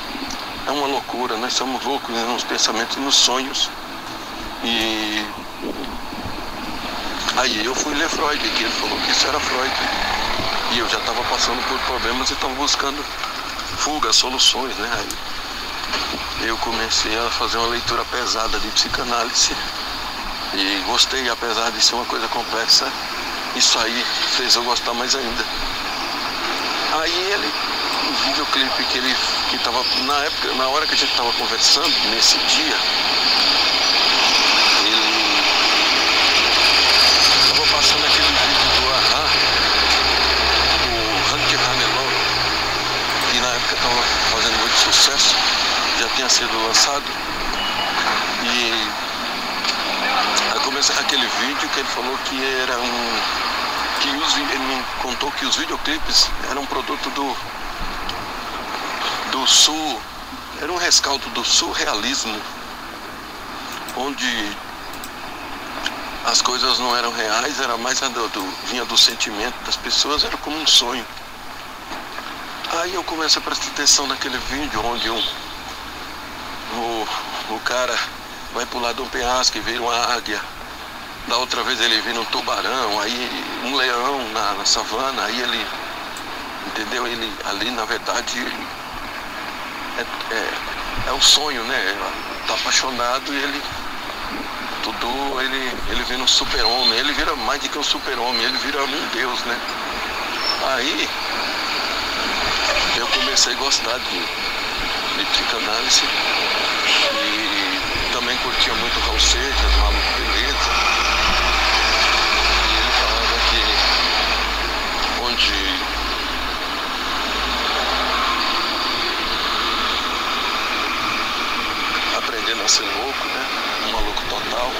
é uma loucura, nós somos loucos né? nos pensamentos e nos sonhos. E aí eu fui ler Freud, que ele falou que isso era Freud. E eu já estava passando por problemas e estava buscando fuga, soluções, né? Aí eu comecei a fazer uma leitura pesada de psicanálise e gostei, apesar de ser uma coisa complexa, isso aí fez eu gostar mais ainda. Aí ele, o videoclipe que ele que tava na época, na hora que a gente estava conversando, nesse dia, ele estava passando aquele vídeo do Ahá, o Hank Hanelon, que na época estava fazendo muito sucesso já tinha sido lançado. E aí começa aquele vídeo que ele falou que era um. que os, ele me contou que os videoclipes eram um produto do. do sul. Era um rescaldo do surrealismo, onde as coisas não eram reais, era mais do, do, vinha do sentimento das pessoas, era como um sonho. Aí eu comecei a prestar atenção naquele vídeo onde um o, o cara vai pular de um penhasco e vira uma águia. Da outra vez ele vira um tubarão, aí um leão na, na savana, aí ele, entendeu? Ele ali na verdade é, é, é um sonho, né? Tá apaixonado e ele tudo ele, ele vira um super-homem, ele vira mais do que um super-homem, ele vira um deus, né? Aí eu comecei a gostar de, de psicanálise e também curtia muito Raul Seixas, Maluco Beleza. E ele falava que onde aprendendo a ser louco, né? Um maluco total.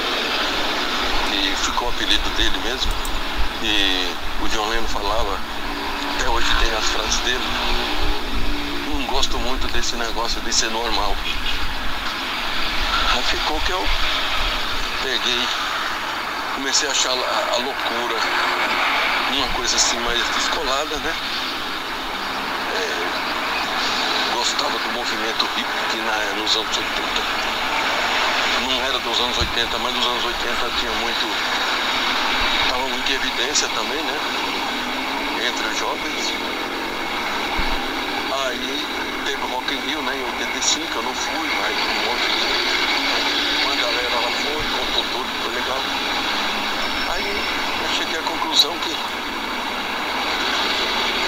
E ficou o apelido dele mesmo. E o John Lennon falava, até hoje tem as frases dele. Não gosto muito desse negócio de ser normal. Aí ficou que eu peguei, comecei a achar a, a loucura uma coisa assim mais descolada, né? É, gostava do movimento hippie na, nos anos 80. Não era dos anos 80, mas nos anos 80 tinha muito. Em evidência também, né? Entre os jovens. Aí teve o Rock in Rio, né? Em 85, eu não fui, mas um monte de contou tudo, foi legal. Aí eu cheguei à conclusão que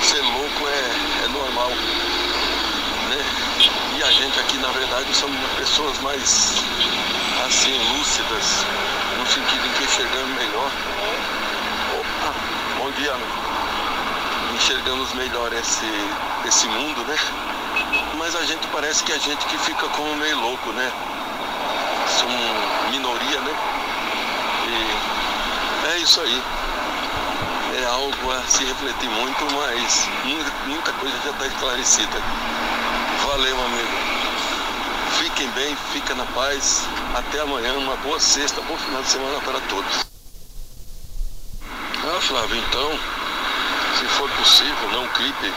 ser louco é, é normal. Né? E a gente aqui, na verdade, somos pessoas mais assim, lúcidas, no sentido em que enxergamos melhor. Opa, bom dia, enxergamos melhor esse, esse mundo, né? Mas a gente parece que a gente que fica como meio louco, né? Somos minoria, né? E é isso aí. É algo a se refletir muito, mas muita coisa já está esclarecida. Valeu, amigo. Fiquem bem, fica na paz. Até amanhã, uma boa sexta, bom final de semana para todos. Ah, Flávio, então, se for possível, não clipe,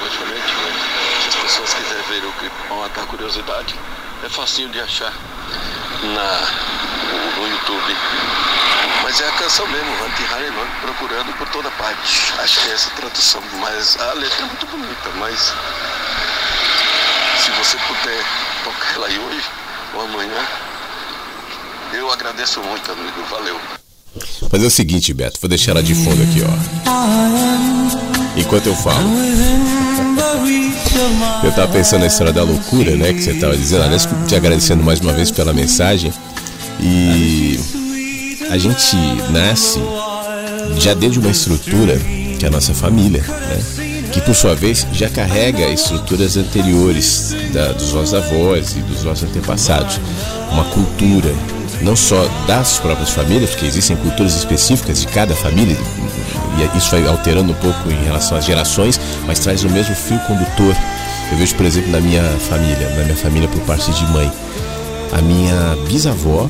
logicamente, né? se as pessoas quiserem ver o clipe com matar curiosidade, é facinho de achar na, no YouTube. Mas é a canção mesmo, Anti-Harriman, procurando por toda parte. Acho que é essa tradução. Mas a letra é muito bonita, mas se você puder tocar ela aí hoje ou amanhã, eu agradeço muito, amigo. Valeu. Fazer o seguinte, Beto, vou deixar ela de fundo aqui, ó. Enquanto eu falo. Eu tava pensando na história da loucura, né? Que você tava dizendo. Aliás, te agradecendo mais uma vez pela mensagem. E a gente nasce já dentro de uma estrutura que é a nossa família, né? Que por sua vez já carrega estruturas anteriores da, dos nossos avós e dos nossos antepassados. Uma cultura, não só das próprias famílias, porque existem culturas específicas de cada família, e isso vai alterando um pouco em relação às gerações, mas traz o mesmo fio condutor. Eu vejo, por exemplo, na minha família, na minha família por parte de mãe, a minha bisavó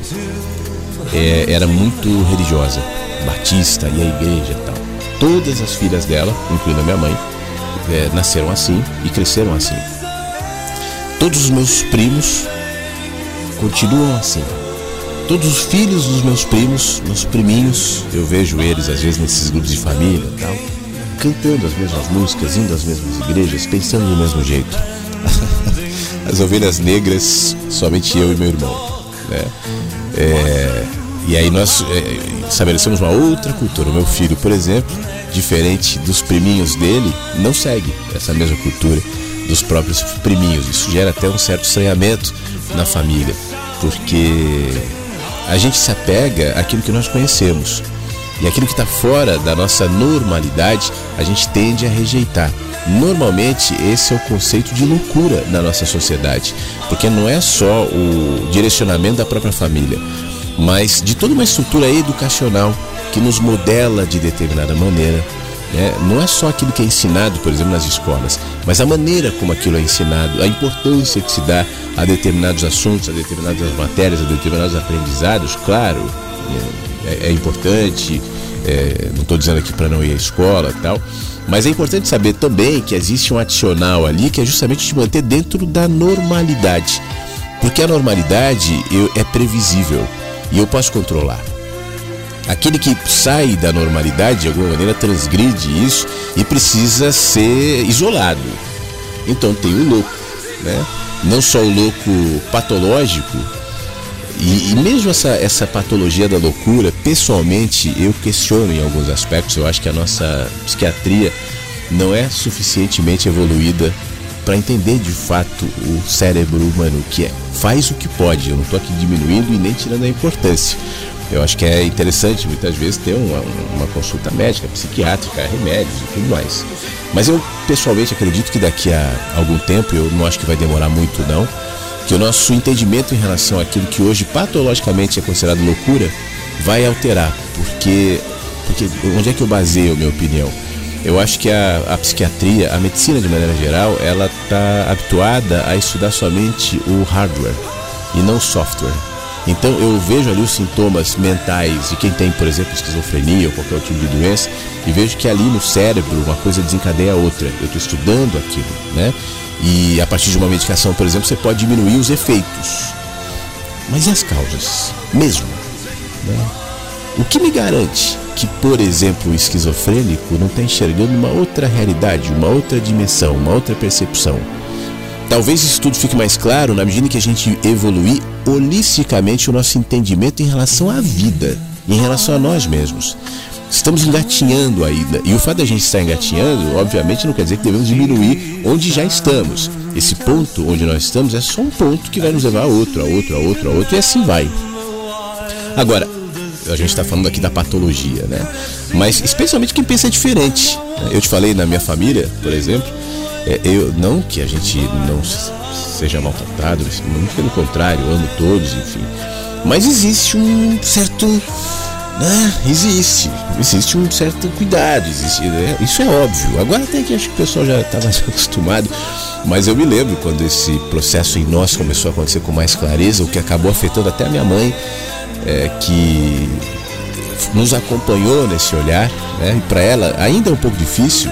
é, era muito religiosa, batista, e a igreja e tal. Todas as filhas dela, incluindo a minha mãe, é, nasceram assim e cresceram assim. Todos os meus primos continuam assim. Todos os filhos dos meus primos, meus priminhos, eu vejo eles às vezes nesses grupos de família e tal, cantando as mesmas músicas, indo às mesmas igrejas, pensando do mesmo jeito. As ovelhas negras, somente eu e meu irmão. Né? É, e aí nós é, estabelecemos uma outra cultura. O meu filho, por exemplo, diferente dos priminhos dele, não segue essa mesma cultura dos próprios priminhos. Isso gera até um certo estranhamento na família, porque a gente se apega àquilo que nós conhecemos. E aquilo que está fora da nossa normalidade, a gente tende a rejeitar. Normalmente, esse é o conceito de loucura na nossa sociedade, porque não é só o direcionamento da própria família, mas de toda uma estrutura educacional que nos modela de determinada maneira. Né? Não é só aquilo que é ensinado, por exemplo, nas escolas, mas a maneira como aquilo é ensinado, a importância que se dá a determinados assuntos, a determinadas matérias, a determinados aprendizados, claro, é, é importante, é, não estou dizendo aqui para não ir à escola tal, mas é importante saber também que existe um adicional ali que é justamente te manter dentro da normalidade. Porque a normalidade eu, é previsível e eu posso controlar. Aquele que sai da normalidade, de alguma maneira, transgride isso e precisa ser isolado. Então tem o louco, né? Não só o louco patológico, e, e, mesmo essa, essa patologia da loucura, pessoalmente, eu questiono em alguns aspectos. Eu acho que a nossa psiquiatria não é suficientemente evoluída para entender de fato o cérebro humano, que é, faz o que pode. Eu não estou aqui diminuindo e nem tirando a importância. Eu acho que é interessante muitas vezes ter uma, uma consulta médica, psiquiátrica, remédios e tudo mais. Mas eu pessoalmente acredito que daqui a algum tempo, eu não acho que vai demorar muito não, que o nosso entendimento em relação àquilo que hoje patologicamente é considerado loucura vai alterar, porque, porque onde é que eu baseio a minha opinião? Eu acho que a, a psiquiatria, a medicina de maneira geral, ela está habituada a estudar somente o hardware e não o software. Então eu vejo ali os sintomas mentais de quem tem, por exemplo, esquizofrenia ou qualquer tipo de doença e vejo que ali no cérebro uma coisa desencadeia a outra. Eu estou estudando aquilo, né? E a partir de uma medicação, por exemplo, você pode diminuir os efeitos. Mas e as causas? Mesmo. Né? O que me garante que, por exemplo, o esquizofrênico não está enxergando uma outra realidade, uma outra dimensão, uma outra percepção? Talvez isso tudo fique mais claro na medida que a gente evoluir holisticamente o nosso entendimento em relação à vida, em relação a nós mesmos. Estamos engatinhando ainda. E o fato da gente estar engatinhando, obviamente, não quer dizer que devemos diminuir onde já estamos. Esse ponto onde nós estamos é só um ponto que vai nos levar a outro, a outro, a outro, a outro, e assim vai. Agora, a gente está falando aqui da patologia, né? Mas especialmente quem pensa diferente. Eu te falei na minha família, por exemplo, é, eu não que a gente não seja maltratado, muito pelo contrário, amo todos, enfim. Mas existe um certo né? Existe, existe um certo cuidado, existe, né? isso é óbvio. Agora até que acho que o pessoal já está mais acostumado, mas eu me lembro quando esse processo em nós começou a acontecer com mais clareza, o que acabou afetando até a minha mãe, é, que nos acompanhou nesse olhar, né? E para ela ainda é um pouco difícil,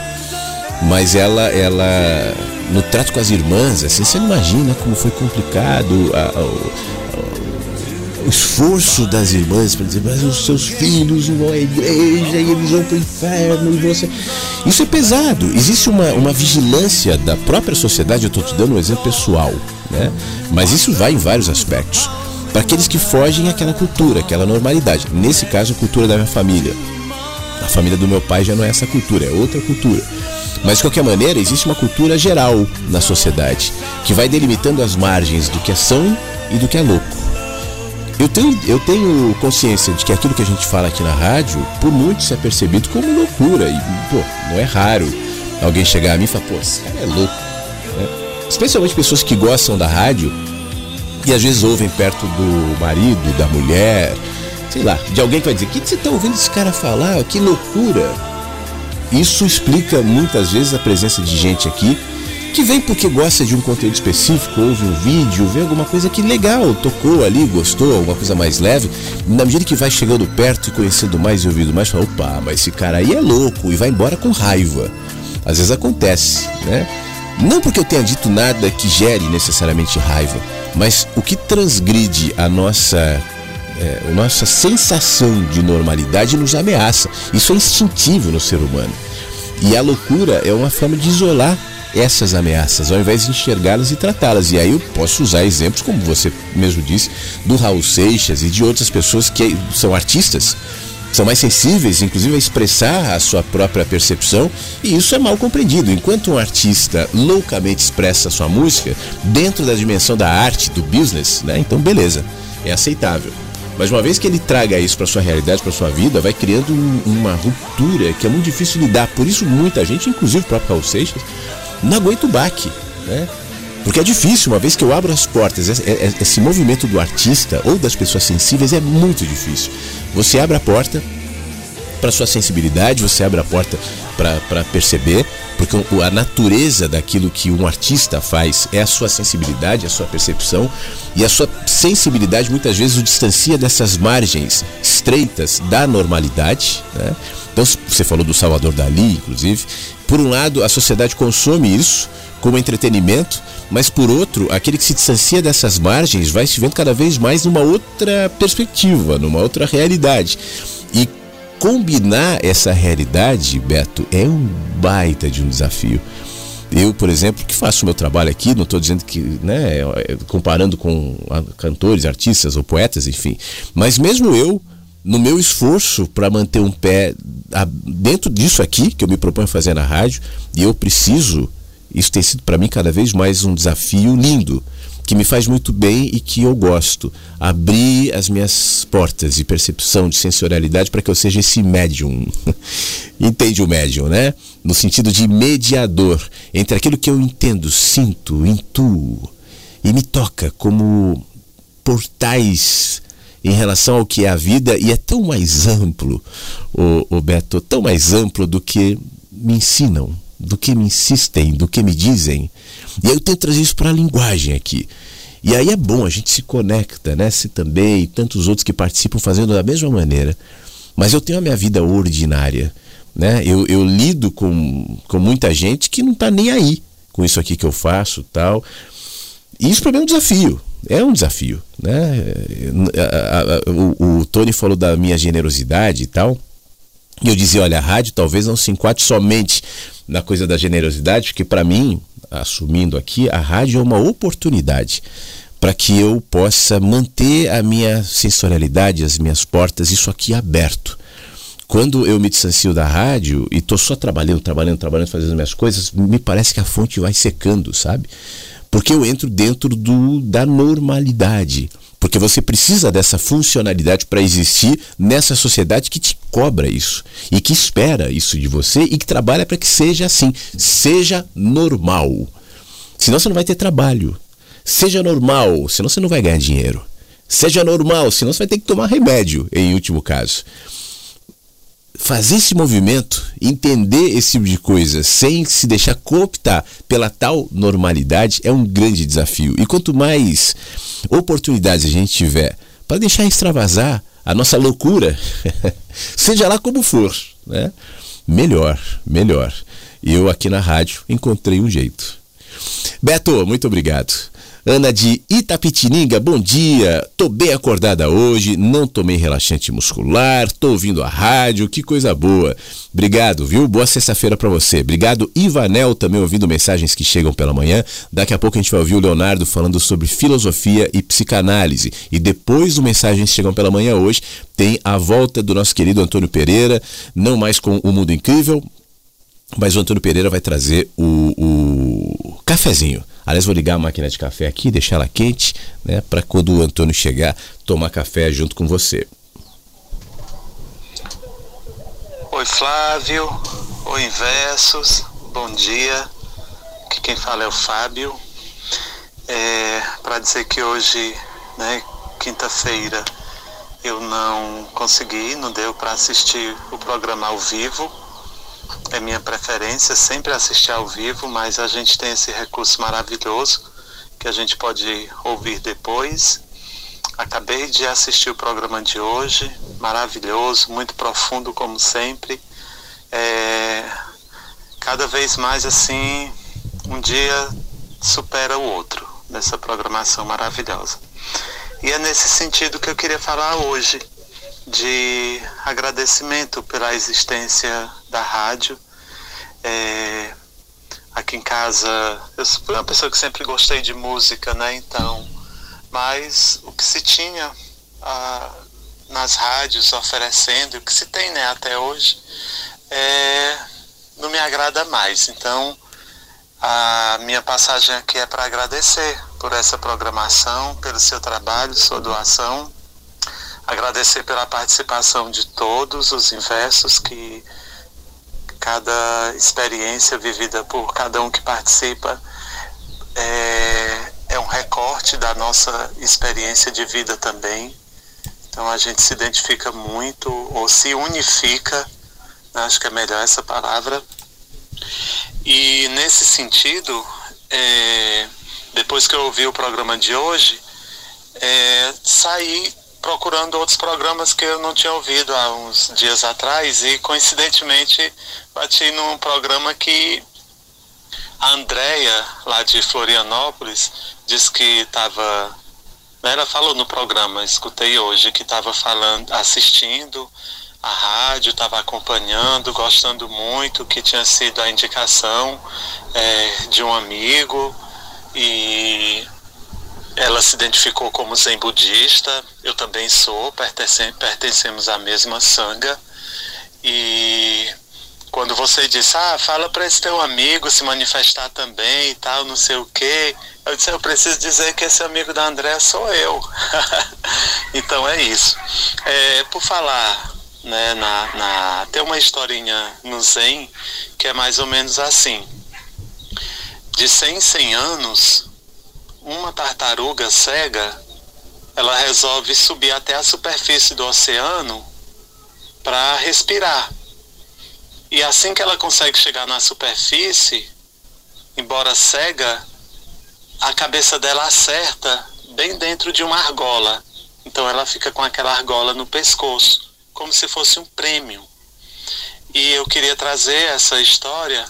mas ela, ela no trato com as irmãs, assim, você não imagina como foi complicado a, a, o esforço das irmãs para dizer, mas os seus filhos vão à igreja e eles vão para o inferno e você. Isso é pesado. Existe uma, uma vigilância da própria sociedade, eu estou te dando um exemplo pessoal, né? Mas isso vai em vários aspectos. Para aqueles que fogem àquela cultura, aquela normalidade. Nesse caso, a cultura da minha família. A família do meu pai já não é essa cultura, é outra cultura. Mas de qualquer maneira, existe uma cultura geral na sociedade que vai delimitando as margens do que é são e do que é louco. Eu tenho, eu tenho consciência de que aquilo que a gente fala aqui na rádio, por muitos é percebido como loucura. E, pô, não é raro alguém chegar a mim e falar, pô, esse cara é louco. Né? Especialmente pessoas que gostam da rádio e às vezes ouvem perto do marido, da mulher, sei lá, de alguém que vai dizer, o que você está ouvindo esse cara falar? Que loucura! Isso explica muitas vezes a presença de gente aqui que vem porque gosta de um conteúdo específico, ouve um vídeo, vê alguma coisa que legal, tocou ali, gostou, alguma coisa mais leve, na medida que vai chegando perto e conhecendo mais e ouvindo mais, fala, opa, mas esse cara aí é louco e vai embora com raiva. Às vezes acontece, né? Não porque eu tenha dito nada que gere necessariamente raiva, mas o que transgride a nossa é, a nossa sensação de normalidade nos ameaça. Isso é instintivo no ser humano. E a loucura é uma forma de isolar essas ameaças, ao invés de enxergá-las e tratá-las. E aí eu posso usar exemplos, como você mesmo disse, do Raul Seixas e de outras pessoas que são artistas, são mais sensíveis, inclusive, a expressar a sua própria percepção, e isso é mal compreendido. Enquanto um artista loucamente expressa a sua música dentro da dimensão da arte, do business, né? Então, beleza, é aceitável. Mas uma vez que ele traga isso para sua realidade, para sua vida, vai criando um, uma ruptura que é muito difícil lidar. Por isso, muita gente, inclusive o próprio Raul Seixas, não aguento o baque, né? Porque é difícil, uma vez que eu abro as portas, esse movimento do artista ou das pessoas sensíveis é muito difícil. Você abre a porta para sua sensibilidade, você abre a porta para perceber, porque a natureza daquilo que um artista faz é a sua sensibilidade, a sua percepção, e a sua sensibilidade muitas vezes o distancia dessas margens estreitas da normalidade. Né? Então, você falou do Salvador Dali, inclusive, por um lado, a sociedade consome isso como entretenimento, mas por outro, aquele que se distancia dessas margens vai se vendo cada vez mais numa outra perspectiva, numa outra realidade. E combinar essa realidade, Beto, é um baita de um desafio. Eu, por exemplo, que faço o meu trabalho aqui, não estou dizendo que, né, comparando com cantores, artistas ou poetas, enfim, mas mesmo eu no meu esforço para manter um pé dentro disso aqui que eu me proponho fazer na rádio, e eu preciso, isso tem sido para mim cada vez mais um desafio lindo, que me faz muito bem e que eu gosto. Abrir as minhas portas de percepção, de sensorialidade para que eu seja esse médium. Entende o médium, né? No sentido de mediador entre aquilo que eu entendo, sinto, intuo e me toca como portais em relação ao que é a vida e é tão mais amplo, o, o Beto, tão mais amplo do que me ensinam, do que me insistem, do que me dizem. E aí eu tento trazer isso para a linguagem aqui. E aí é bom, a gente se conecta, né? Se também e tantos outros que participam fazendo da mesma maneira. Mas eu tenho a minha vida ordinária, né? Eu, eu lido com, com muita gente que não está nem aí com isso aqui que eu faço tal. E isso para mim é um desafio é um desafio, né? O, o, Tony falou da minha generosidade e tal. E eu dizia, olha, a rádio talvez não se enquadre somente na coisa da generosidade, porque para mim, assumindo aqui, a rádio é uma oportunidade para que eu possa manter a minha sensorialidade, as minhas portas, isso aqui aberto. Quando eu me distancio da rádio e tô só trabalhando, trabalhando, trabalhando, fazendo as minhas coisas, me parece que a fonte vai secando, sabe? Porque eu entro dentro do, da normalidade. Porque você precisa dessa funcionalidade para existir nessa sociedade que te cobra isso e que espera isso de você e que trabalha para que seja assim, seja normal. Senão você não vai ter trabalho. Seja normal, senão você não vai ganhar dinheiro. Seja normal, senão você vai ter que tomar remédio, em último caso fazer esse movimento, entender esse tipo de coisa sem se deixar cooptar pela tal normalidade é um grande desafio. E quanto mais oportunidades a gente tiver para deixar extravasar a nossa loucura, seja lá como for, né? melhor, melhor. Eu aqui na rádio encontrei um jeito. Beto, muito obrigado. Ana de Itapetininga, bom dia. Tô bem acordada hoje, não tomei relaxante muscular, tô ouvindo a rádio, que coisa boa. Obrigado, viu? Boa sexta-feira para você. Obrigado, Ivanel, também ouvindo mensagens que chegam pela manhã. Daqui a pouco a gente vai ouvir o Leonardo falando sobre filosofia e psicanálise. E depois do Mensagens Chegam pela Manhã hoje, tem a volta do nosso querido Antônio Pereira, não mais com o Mundo Incrível, mas o Antônio Pereira vai trazer o, o cafezinho. Aliás, vou ligar a máquina de café aqui, deixar ela quente, né, para quando o Antônio chegar, tomar café junto com você. Oi, Flávio. Oi, Inversos. Bom dia. Aqui quem fala é o Fábio. É, para dizer que hoje, né, quinta-feira, eu não consegui, não deu para assistir o programa ao vivo é minha preferência sempre assistir ao vivo, mas a gente tem esse recurso maravilhoso que a gente pode ouvir depois. Acabei de assistir o programa de hoje, maravilhoso, muito profundo como sempre. É, cada vez mais assim, um dia supera o outro nessa programação maravilhosa. E é nesse sentido que eu queria falar hoje de agradecimento pela existência da rádio. É, aqui em casa, eu fui uma pessoa que sempre gostei de música, né? Então, mas o que se tinha ah, nas rádios oferecendo, o que se tem né, até hoje, é, não me agrada mais. Então, a minha passagem aqui é para agradecer por essa programação, pelo seu trabalho, sua doação agradecer pela participação de todos os inversos que cada experiência vivida por cada um que participa é, é um recorte da nossa experiência de vida também. Então a gente se identifica muito ou se unifica, né? acho que é melhor essa palavra. E nesse sentido, é, depois que eu ouvi o programa de hoje, é, saí procurando outros programas que eu não tinha ouvido há uns dias atrás e coincidentemente bati num programa que a Andrea, lá de Florianópolis, disse que estava. Né, ela falou no programa, escutei hoje, que estava falando, assistindo a rádio, estava acompanhando, gostando muito, que tinha sido a indicação é, de um amigo e ela se identificou como zen budista, eu também sou, pertencemos à mesma sanga. E quando você disse, ah, fala para esse teu amigo se manifestar também e tal, não sei o quê, eu disse, eu preciso dizer que esse amigo da André sou eu. então é isso. É, por falar, né, na, na, tem uma historinha no Zen que é mais ou menos assim. De 100 em 100 anos, uma tartaruga cega, ela resolve subir até a superfície do oceano para respirar. E assim que ela consegue chegar na superfície, embora cega, a cabeça dela acerta bem dentro de uma argola. Então ela fica com aquela argola no pescoço, como se fosse um prêmio. E eu queria trazer essa história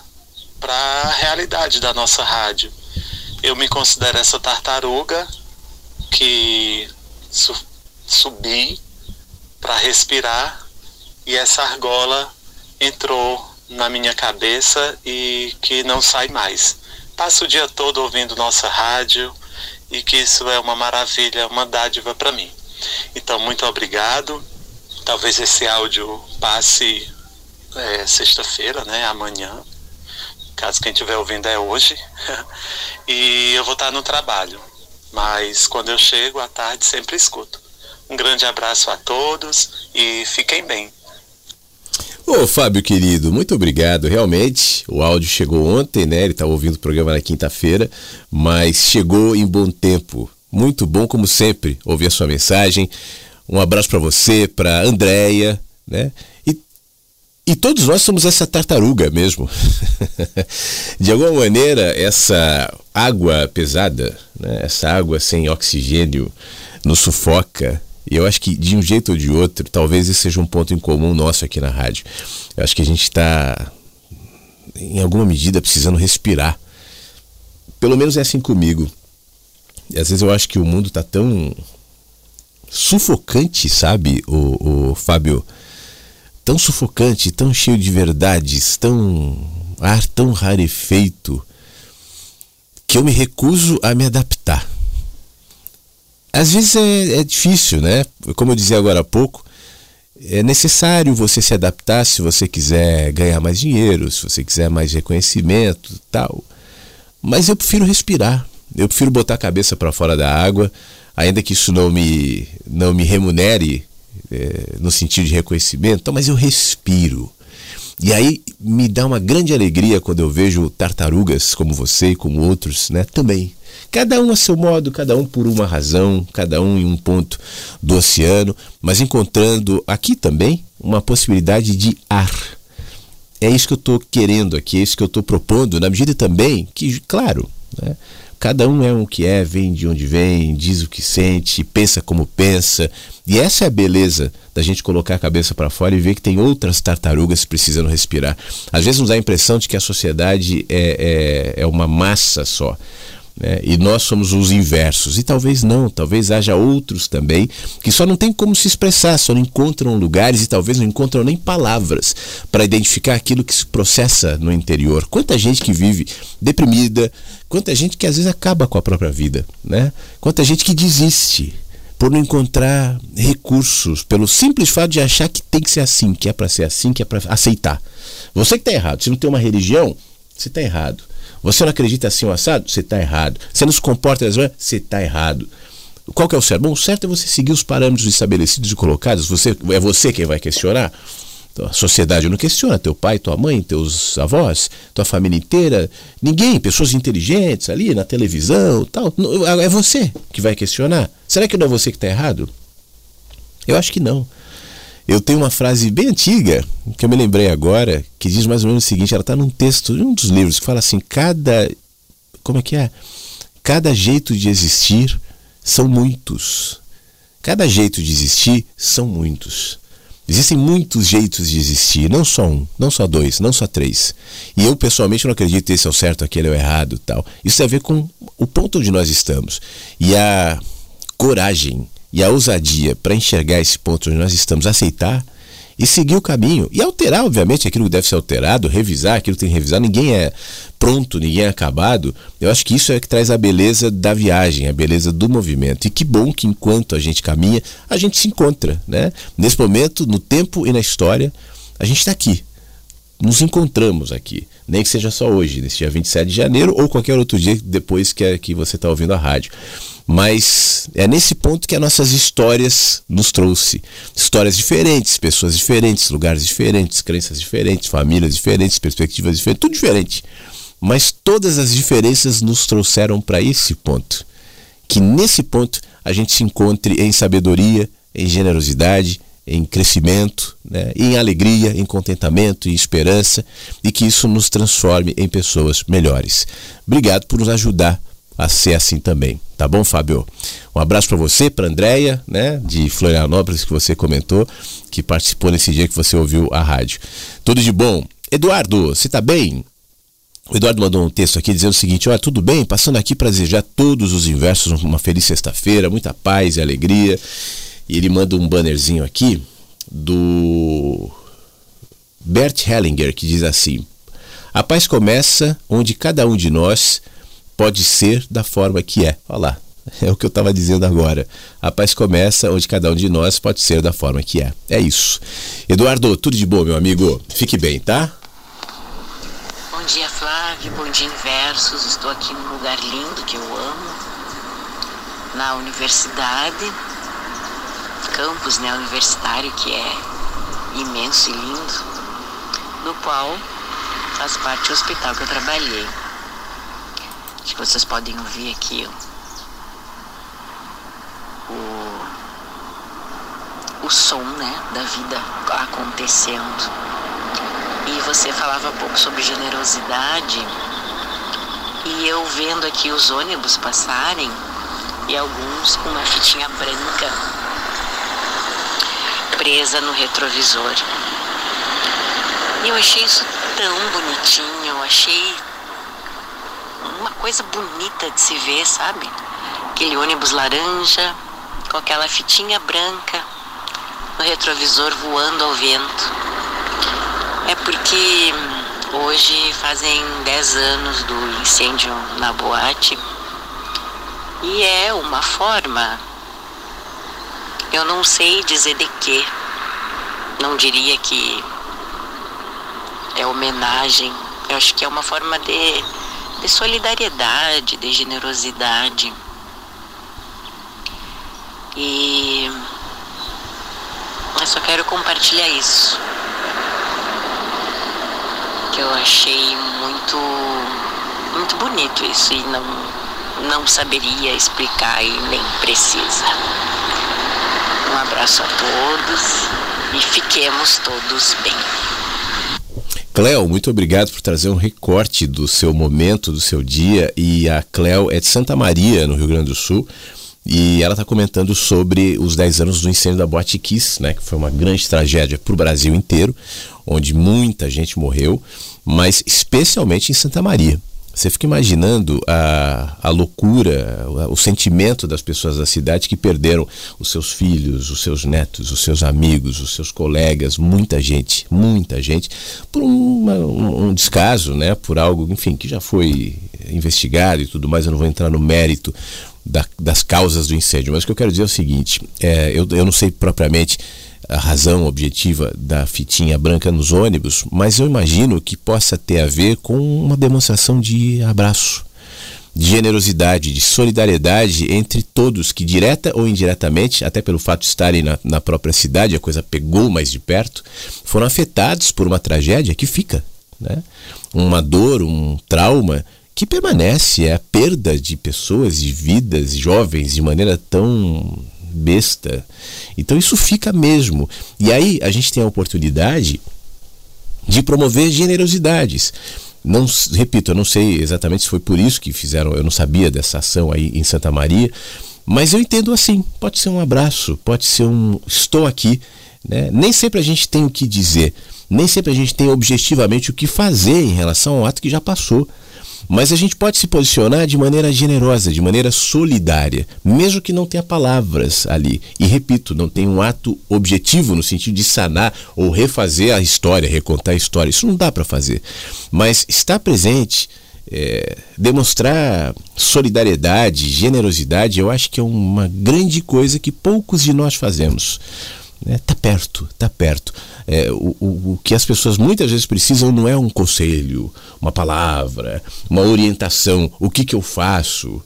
para a realidade da nossa rádio eu me considero essa tartaruga que su subi para respirar e essa argola entrou na minha cabeça e que não sai mais. Passo o dia todo ouvindo nossa rádio e que isso é uma maravilha, uma dádiva para mim. Então, muito obrigado. Talvez esse áudio passe é, sexta-feira, né? Amanhã. Caso quem estiver ouvindo é hoje. e eu vou estar no trabalho. Mas quando eu chego à tarde, sempre escuto. Um grande abraço a todos e fiquem bem. Ô Fábio querido, muito obrigado. Realmente, o áudio chegou ontem, né? Ele estava ouvindo o programa na quinta-feira, mas chegou em bom tempo. Muito bom, como sempre, ouvir a sua mensagem. Um abraço para você, para Andréia, né? E, todos nós somos essa tartaruga mesmo. De alguma maneira, essa água pesada, né? essa água sem oxigênio, nos sufoca, e eu acho que de um jeito ou de outro, talvez esse seja um ponto em comum nosso aqui na rádio. Eu acho que a gente está, em alguma medida, precisando respirar. Pelo menos é assim comigo. E às vezes eu acho que o mundo está tão sufocante, sabe, o, o Fábio? Tão sufocante, tão cheio de verdades, tão ar tão rarefeito, que eu me recuso a me adaptar às vezes é, é difícil, né? Como eu dizia agora há pouco, é necessário você se adaptar se você quiser ganhar mais dinheiro, se você quiser mais reconhecimento, tal. Mas eu prefiro respirar. Eu prefiro botar a cabeça para fora da água, ainda que isso não me não me remunere é, no sentido de reconhecimento, mas eu respiro. E aí me dá uma grande alegria quando eu vejo tartarugas como você e como outros, né, também Cada um a seu modo, cada um por uma razão, cada um em um ponto do oceano, mas encontrando aqui também uma possibilidade de ar. É isso que eu estou querendo aqui, é isso que eu estou propondo, na medida também que, claro, né, cada um é o que é, vem de onde vem, diz o que sente, pensa como pensa. E essa é a beleza da gente colocar a cabeça para fora e ver que tem outras tartarugas precisando respirar. Às vezes nos dá a impressão de que a sociedade é, é, é uma massa só. Né? E nós somos os inversos. E talvez não, talvez haja outros também que só não tem como se expressar, só não encontram lugares e talvez não encontram nem palavras para identificar aquilo que se processa no interior. Quanta gente que vive deprimida, quanta gente que às vezes acaba com a própria vida, né? Quanta gente que desiste por não encontrar recursos, pelo simples fato de achar que tem que ser assim, que é para ser assim, que é para aceitar. Você que está errado, se não tem uma religião, você está errado. Você não acredita assim o assado? Você está errado. Você não se comporta das Você está errado. Qual que é o certo? Bom, o certo é você seguir os parâmetros estabelecidos e colocados. Você, é você quem vai questionar. Então, a sociedade não questiona, teu pai, tua mãe, teus avós, tua família inteira, ninguém, pessoas inteligentes ali na televisão, tal. É você que vai questionar. Será que não é você que está errado? Eu acho que não. Eu tenho uma frase bem antiga, que eu me lembrei agora, que diz mais ou menos o seguinte: ela está num texto de um dos livros que fala assim: cada. Como é que é? Cada jeito de existir são muitos. Cada jeito de existir são muitos. Existem muitos jeitos de existir, não só um, não só dois, não só três. E eu pessoalmente não acredito que esse é o certo, aquele é o errado, tal. Isso tem a ver com o ponto onde nós estamos. E a coragem e a ousadia para enxergar esse ponto onde nós estamos, aceitar e seguir o caminho. E alterar, obviamente, aquilo que deve ser alterado, revisar aquilo que tem que revisar. Ninguém é pronto, ninguém é acabado. Eu acho que isso é que traz a beleza da viagem, a beleza do movimento. E que bom que enquanto a gente caminha, a gente se encontra. Né? Nesse momento, no tempo e na história, a gente está aqui. Nos encontramos aqui. Nem que seja só hoje, nesse dia 27 de janeiro, ou qualquer outro dia depois que, é, que você está ouvindo a rádio. Mas é nesse ponto que as nossas histórias nos trouxe. Histórias diferentes, pessoas diferentes, lugares diferentes, crenças diferentes, famílias diferentes, perspectivas diferentes, tudo diferente. Mas todas as diferenças nos trouxeram para esse ponto. Que nesse ponto a gente se encontre em sabedoria, em generosidade, em crescimento, né? em alegria, em contentamento, em esperança e que isso nos transforme em pessoas melhores. Obrigado por nos ajudar a ser assim também. Tá bom, Fábio? Um abraço para você, para Andréia, né, de Florianópolis, que você comentou, que participou nesse dia que você ouviu a rádio. Tudo de bom. Eduardo, você tá bem? O Eduardo mandou um texto aqui dizendo o seguinte: Olha, tudo bem? Passando aqui para desejar todos os inversos uma feliz sexta-feira, muita paz e alegria. E ele manda um bannerzinho aqui do Bert Hellinger, que diz assim: A paz começa onde cada um de nós pode ser da forma que é. Olha lá, é o que eu estava dizendo agora. A paz começa onde cada um de nós pode ser da forma que é. É isso. Eduardo, tudo de bom, meu amigo. Fique bem, tá? Bom dia, Flávio. Bom dia, Inversos. Estou aqui num lugar lindo que eu amo, na universidade, campus né, universitário, que é imenso e lindo, no qual faz parte do hospital que eu trabalhei. Que vocês podem ouvir aqui o, o som né, da vida acontecendo. E você falava pouco sobre generosidade. E eu vendo aqui os ônibus passarem e alguns com uma fitinha branca presa no retrovisor. E eu achei isso tão bonitinho, eu achei coisa bonita de se ver, sabe? Aquele ônibus laranja com aquela fitinha branca no retrovisor voando ao vento. É porque hoje fazem 10 anos do incêndio na boate e é uma forma, eu não sei dizer de que, não diria que é homenagem, eu acho que é uma forma de, de solidariedade, de generosidade. E eu só quero compartilhar isso. Que eu achei muito muito bonito isso e não não saberia explicar e nem precisa. Um abraço a todos e fiquemos todos bem. Cléo, muito obrigado por trazer um recorte do seu momento, do seu dia. E a Cléo é de Santa Maria, no Rio Grande do Sul. E ela está comentando sobre os 10 anos do incêndio da Boate Kiss, né, que foi uma grande tragédia para o Brasil inteiro, onde muita gente morreu, mas especialmente em Santa Maria. Você fica imaginando a, a loucura, o sentimento das pessoas da cidade que perderam os seus filhos, os seus netos, os seus amigos, os seus colegas, muita gente, muita gente, por um, um descaso, né? Por algo, enfim, que já foi investigado e tudo mais. Eu não vou entrar no mérito da, das causas do incêndio. Mas o que eu quero dizer é o seguinte: é, eu, eu não sei propriamente a razão objetiva da fitinha branca nos ônibus, mas eu imagino que possa ter a ver com uma demonstração de abraço, de generosidade, de solidariedade entre todos que, direta ou indiretamente, até pelo fato de estarem na, na própria cidade, a coisa pegou mais de perto, foram afetados por uma tragédia que fica. Né? Uma dor, um trauma que permanece, é a perda de pessoas, de vidas jovens de maneira tão besta. Então isso fica mesmo. E aí a gente tem a oportunidade de promover generosidades. Não, repito, eu não sei exatamente se foi por isso que fizeram, eu não sabia dessa ação aí em Santa Maria, mas eu entendo assim, pode ser um abraço, pode ser um estou aqui, né? Nem sempre a gente tem o que dizer, nem sempre a gente tem objetivamente o que fazer em relação ao ato que já passou. Mas a gente pode se posicionar de maneira generosa, de maneira solidária, mesmo que não tenha palavras ali. E repito, não tem um ato objetivo no sentido de sanar ou refazer a história, recontar a história. Isso não dá para fazer. Mas estar presente, é, demonstrar solidariedade, generosidade, eu acho que é uma grande coisa que poucos de nós fazemos. Né? Tá perto, tá perto. É, o, o, o que as pessoas muitas vezes precisam não é um conselho, uma palavra, uma orientação, o que, que eu faço,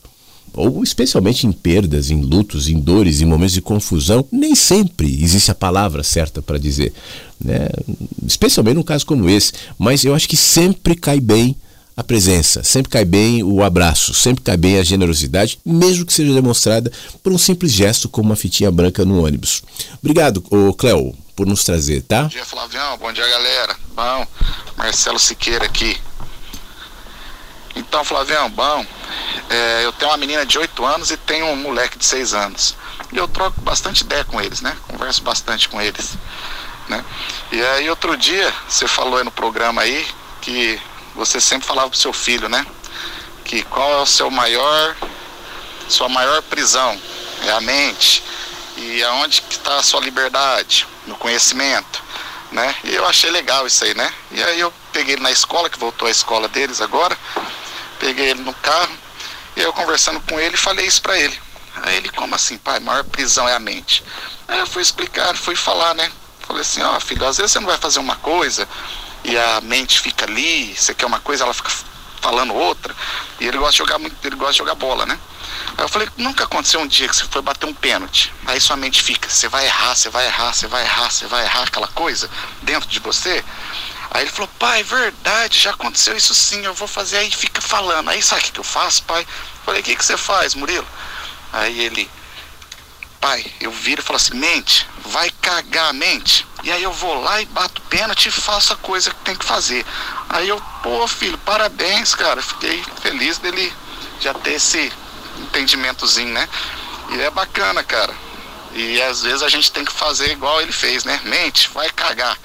ou especialmente em perdas, em lutos, em dores, em momentos de confusão, nem sempre existe a palavra certa para dizer, né? especialmente num caso como esse. Mas eu acho que sempre cai bem a presença, sempre cai bem o abraço, sempre cai bem a generosidade, mesmo que seja demonstrada por um simples gesto como uma fitinha branca no ônibus. Obrigado, Cleo, por nos trazer, tá? Bom dia, Flavião. Bom dia, galera. Bom, Marcelo Siqueira aqui. Então, Flavião, bom, é, eu tenho uma menina de 8 anos e tenho um moleque de 6 anos. E eu troco bastante ideia com eles, né? Converso bastante com eles. Né? E aí outro dia, você falou aí no programa aí que você sempre falava pro seu filho, né? Que qual é o seu maior, sua maior prisão? É a mente. E aonde que está a sua liberdade? No conhecimento. né? E eu achei legal isso aí, né? E aí eu peguei ele na escola, que voltou à escola deles agora, peguei ele no carro, e eu conversando com ele, falei isso para ele. Aí ele, como assim, pai? Maior prisão é a mente. Aí eu fui explicar, fui falar, né? Falei assim, ó, oh, filho, às vezes você não vai fazer uma coisa e a mente fica ali, você quer uma coisa, ela fica falando outra. E ele gosta de jogar muito, ele gosta de jogar bola, né? Aí eu falei, nunca aconteceu um dia que você foi bater um pênalti. Aí sua mente fica, você vai errar, você vai errar, você vai errar, você vai errar aquela coisa dentro de você. Aí ele falou, pai, verdade, já aconteceu isso sim, eu vou fazer. Aí fica falando. Aí sabe o que eu faço, pai? Eu falei, o que, que você faz, Murilo? Aí ele, pai, eu viro e falo assim, mente, vai cagar a mente. E aí eu vou lá e bato pênalti e faço a coisa que tem que fazer. Aí eu, pô, filho, parabéns, cara. Fiquei feliz dele já ter esse entendimentozinho, né? E é bacana, cara. E às vezes a gente tem que fazer igual ele fez, né? Mente, vai cagar.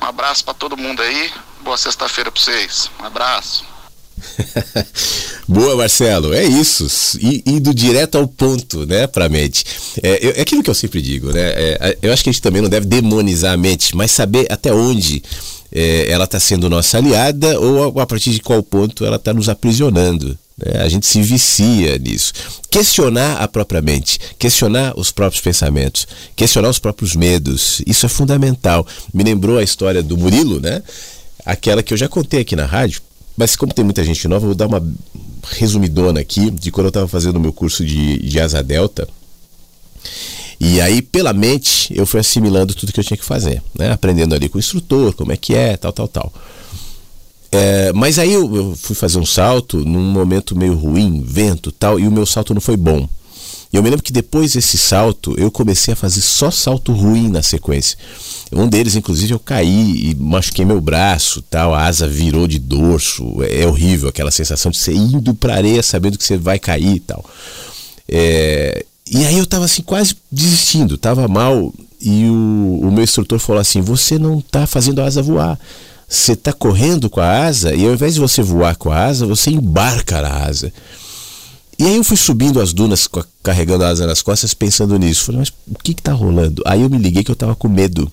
Um abraço para todo mundo aí. Boa sexta-feira para vocês. Um abraço. Boa, Marcelo. É isso. I, indo direto ao ponto, né, pra mente. É, é aquilo que eu sempre digo, né? É, eu acho que a gente também não deve demonizar a mente, mas saber até onde é, ela está sendo nossa aliada ou a partir de qual ponto ela está nos aprisionando. Né? A gente se vicia nisso. Questionar a própria mente, questionar os próprios pensamentos, questionar os próprios medos, isso é fundamental. Me lembrou a história do Murilo, né? Aquela que eu já contei aqui na rádio, mas como tem muita gente nova, vou dar uma resumidona aqui de quando eu estava fazendo o meu curso de, de asa delta. E aí, pela mente, eu fui assimilando tudo que eu tinha que fazer, né? Aprendendo ali com o instrutor, como é que é, tal, tal, tal. É, mas aí eu, eu, fui fazer um salto num momento meio ruim, vento tal, e o meu salto não foi bom. E eu me lembro que depois desse salto, eu comecei a fazer só salto ruim na sequência. Um deles, inclusive, eu caí e machuquei meu braço, tal, a asa virou de dorso. É, é horrível aquela sensação de você indo pra areia sabendo que você vai cair e tal. É, e aí eu tava assim, quase desistindo, tava mal. E o, o meu instrutor falou assim: Você não tá fazendo a asa voar. Você tá correndo com a asa e ao invés de você voar com a asa, você embarca a asa. E aí eu fui subindo as dunas carregando a asa nas costas pensando nisso. Falei, mas o que que tá rolando? Aí eu me liguei que eu tava com medo.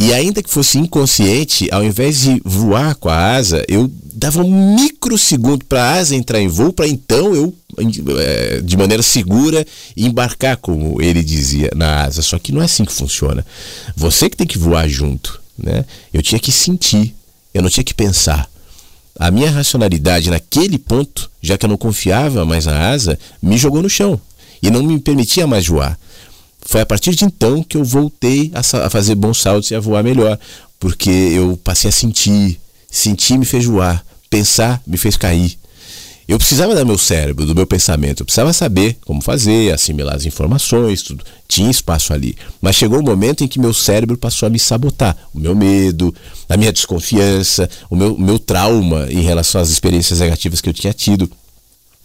E ainda que fosse inconsciente, ao invés de voar com a asa, eu dava um microsegundo para a asa entrar em voo, para então eu, é, de maneira segura, embarcar, como ele dizia, na asa. Só que não é assim que funciona. Você que tem que voar junto. Né? Eu tinha que sentir, eu não tinha que pensar. A minha racionalidade naquele ponto, já que eu não confiava mais na asa, me jogou no chão e não me permitia mais voar. Foi a partir de então que eu voltei a, a fazer bons saltos e a voar melhor, porque eu passei a sentir, sentir me fez voar, pensar me fez cair. Eu precisava do meu cérebro, do meu pensamento, eu precisava saber como fazer, assimilar as informações, tudo. Tinha espaço ali. Mas chegou um momento em que meu cérebro passou a me sabotar. O meu medo, a minha desconfiança, o meu, meu trauma em relação às experiências negativas que eu tinha tido.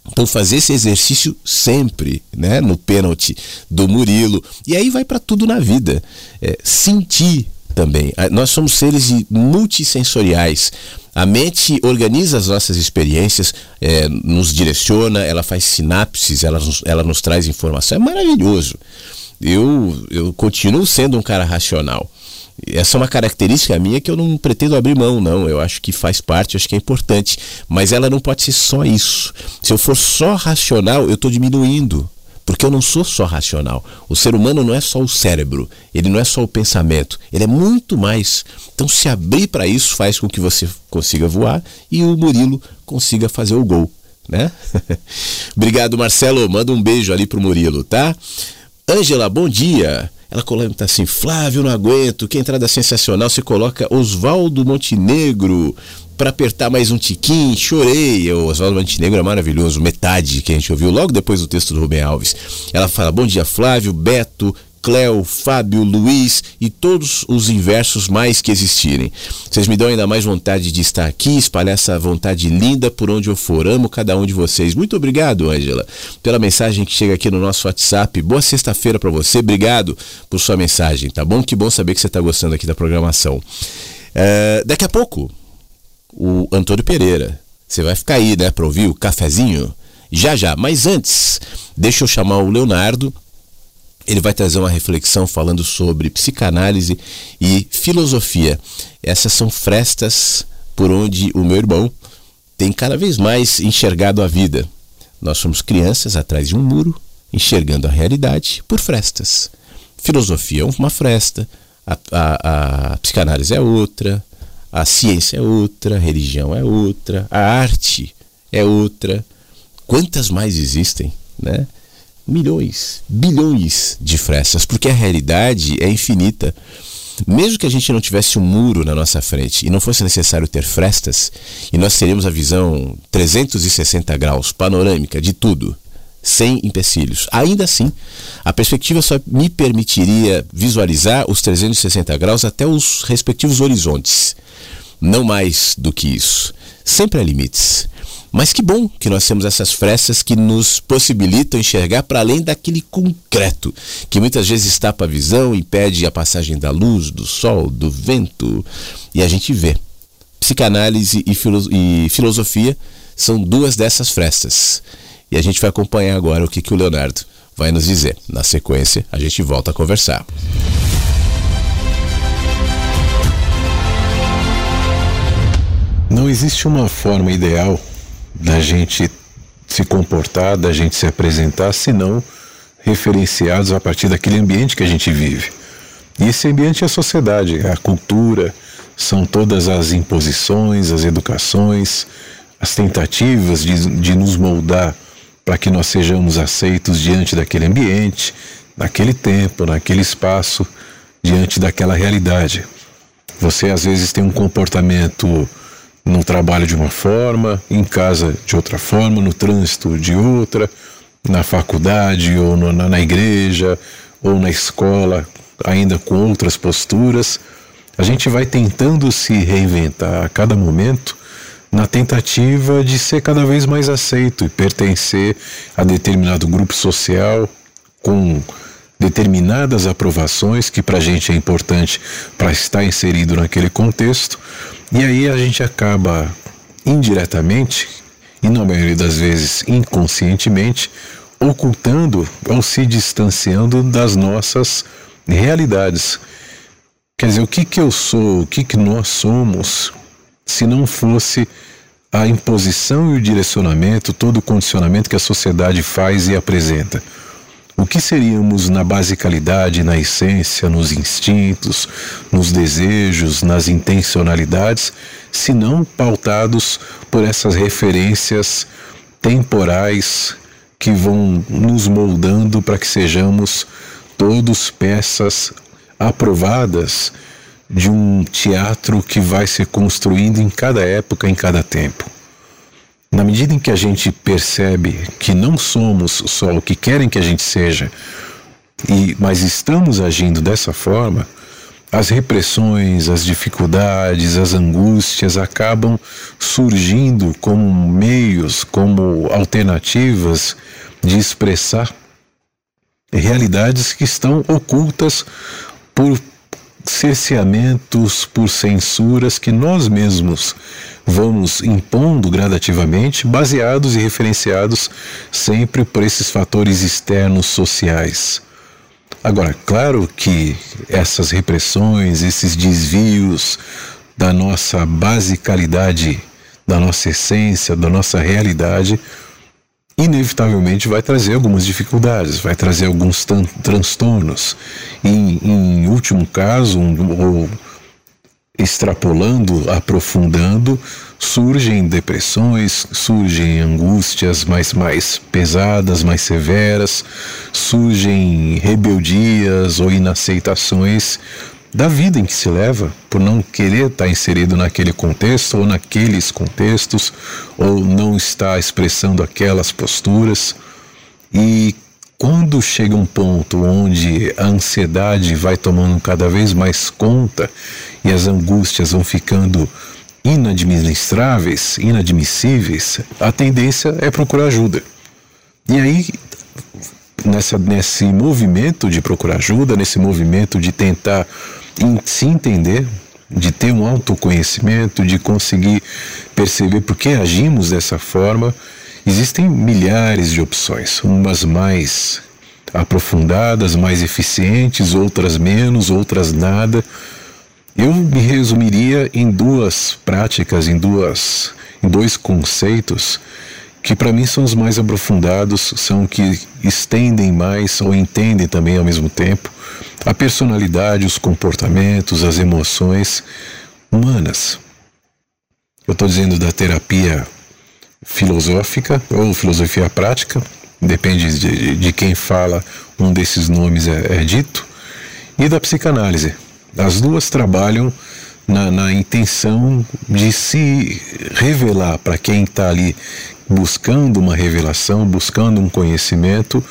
Então fazer esse exercício sempre, né, no pênalti do Murilo. E aí vai para tudo na vida. É, sentir também. Nós somos seres multissensoriais. A mente organiza as nossas experiências, é, nos direciona, ela faz sinapses, ela, ela nos traz informação. É maravilhoso. Eu, eu continuo sendo um cara racional. Essa é uma característica minha que eu não pretendo abrir mão, não. Eu acho que faz parte, acho que é importante. Mas ela não pode ser só isso. Se eu for só racional, eu estou diminuindo. Porque eu não sou só racional. O ser humano não é só o cérebro, ele não é só o pensamento, ele é muito mais. Então, se abrir para isso faz com que você consiga voar e o Murilo consiga fazer o gol. Né? Obrigado, Marcelo. Manda um beijo ali pro Murilo, tá? Ângela, bom dia. Ela comenta assim: Flávio, não aguento. Que entrada sensacional. Você coloca Oswaldo Montenegro para apertar mais um tiquinho. Chorei. O Oswaldo Montenegro é maravilhoso. Metade que a gente ouviu logo depois do texto do Rubem Alves. Ela fala: Bom dia, Flávio, Beto, Cléo, Fábio, Luiz e todos os inversos mais que existirem. Vocês me dão ainda mais vontade de estar aqui, espalhar essa vontade linda por onde eu for. Amo cada um de vocês. Muito obrigado, Ângela, pela mensagem que chega aqui no nosso WhatsApp. Boa sexta-feira para você. Obrigado por sua mensagem, tá bom? Que bom saber que você está gostando aqui da programação. É, daqui a pouco, o Antônio Pereira. Você vai ficar aí, né, para ouvir o cafezinho? Já já, mas antes, deixa eu chamar o Leonardo ele vai trazer uma reflexão falando sobre psicanálise e filosofia. Essas são frestas por onde o meu irmão tem cada vez mais enxergado a vida. Nós somos crianças atrás de um muro, enxergando a realidade por frestas. Filosofia é uma fresta, a, a, a psicanálise é outra, a ciência é outra, a religião é outra, a arte é outra. Quantas mais existem, né? Milhões, bilhões de frestas, porque a realidade é infinita. Mesmo que a gente não tivesse um muro na nossa frente e não fosse necessário ter frestas, e nós teríamos a visão 360 graus, panorâmica de tudo, sem empecilhos. Ainda assim, a perspectiva só me permitiria visualizar os 360 graus até os respectivos horizontes. Não mais do que isso. Sempre há limites. Mas que bom que nós temos essas frestas que nos possibilitam enxergar para além daquele concreto, que muitas vezes tapa a visão, impede a passagem da luz, do sol, do vento, e a gente vê. Psicanálise e, filo e filosofia são duas dessas frestas. E a gente vai acompanhar agora o que, que o Leonardo vai nos dizer. Na sequência, a gente volta a conversar. Não existe uma forma ideal da gente se comportar, da gente se apresentar, senão referenciados a partir daquele ambiente que a gente vive. E esse ambiente é a sociedade, a cultura, são todas as imposições, as educações, as tentativas de, de nos moldar para que nós sejamos aceitos diante daquele ambiente, naquele tempo, naquele espaço, diante daquela realidade. Você às vezes tem um comportamento no trabalho de uma forma, em casa de outra forma, no trânsito de outra, na faculdade ou no, na, na igreja ou na escola, ainda com outras posturas. A gente vai tentando se reinventar a cada momento na tentativa de ser cada vez mais aceito e pertencer a determinado grupo social com determinadas aprovações que para a gente é importante para estar inserido naquele contexto e aí a gente acaba indiretamente, e na maioria das vezes inconscientemente, ocultando ou se distanciando das nossas realidades. Quer dizer, o que, que eu sou, o que, que nós somos, se não fosse a imposição e o direcionamento, todo o condicionamento que a sociedade faz e apresenta? O que seríamos na basicalidade, na essência, nos instintos, nos desejos, nas intencionalidades, se não pautados por essas referências temporais que vão nos moldando para que sejamos todos peças aprovadas de um teatro que vai se construindo em cada época, em cada tempo. Na medida em que a gente percebe que não somos só o que querem que a gente seja, e mas estamos agindo dessa forma, as repressões, as dificuldades, as angústias acabam surgindo como meios, como alternativas de expressar realidades que estão ocultas por cerceamentos, por censuras que nós mesmos vamos impondo gradativamente, baseados e referenciados sempre por esses fatores externos sociais. Agora, claro que essas repressões, esses desvios da nossa basicalidade, da nossa essência, da nossa realidade, inevitavelmente vai trazer algumas dificuldades, vai trazer alguns transtornos. Em, em último caso, ou extrapolando, aprofundando, surgem depressões, surgem angústias mais, mais pesadas, mais severas, surgem rebeldias ou inaceitações da vida em que se leva, por não querer estar inserido naquele contexto ou naqueles contextos, ou não estar expressando aquelas posturas. E quando chega um ponto onde a ansiedade vai tomando cada vez mais conta e as angústias vão ficando inadministráveis, inadmissíveis, a tendência é procurar ajuda. E aí, nessa, nesse movimento de procurar ajuda, nesse movimento de tentar se entender, de ter um autoconhecimento, de conseguir perceber por que agimos dessa forma, existem milhares de opções, umas mais aprofundadas, mais eficientes, outras menos, outras nada. Eu me resumiria em duas práticas, em duas, em dois conceitos que para mim são os mais aprofundados, são que estendem mais ou entendem também ao mesmo tempo a personalidade, os comportamentos, as emoções humanas. Eu estou dizendo da terapia filosófica ou filosofia prática, depende de, de quem fala, um desses nomes é, é dito, e da psicanálise. As duas trabalham na, na intenção de se revelar para quem está ali buscando uma revelação, buscando um conhecimento,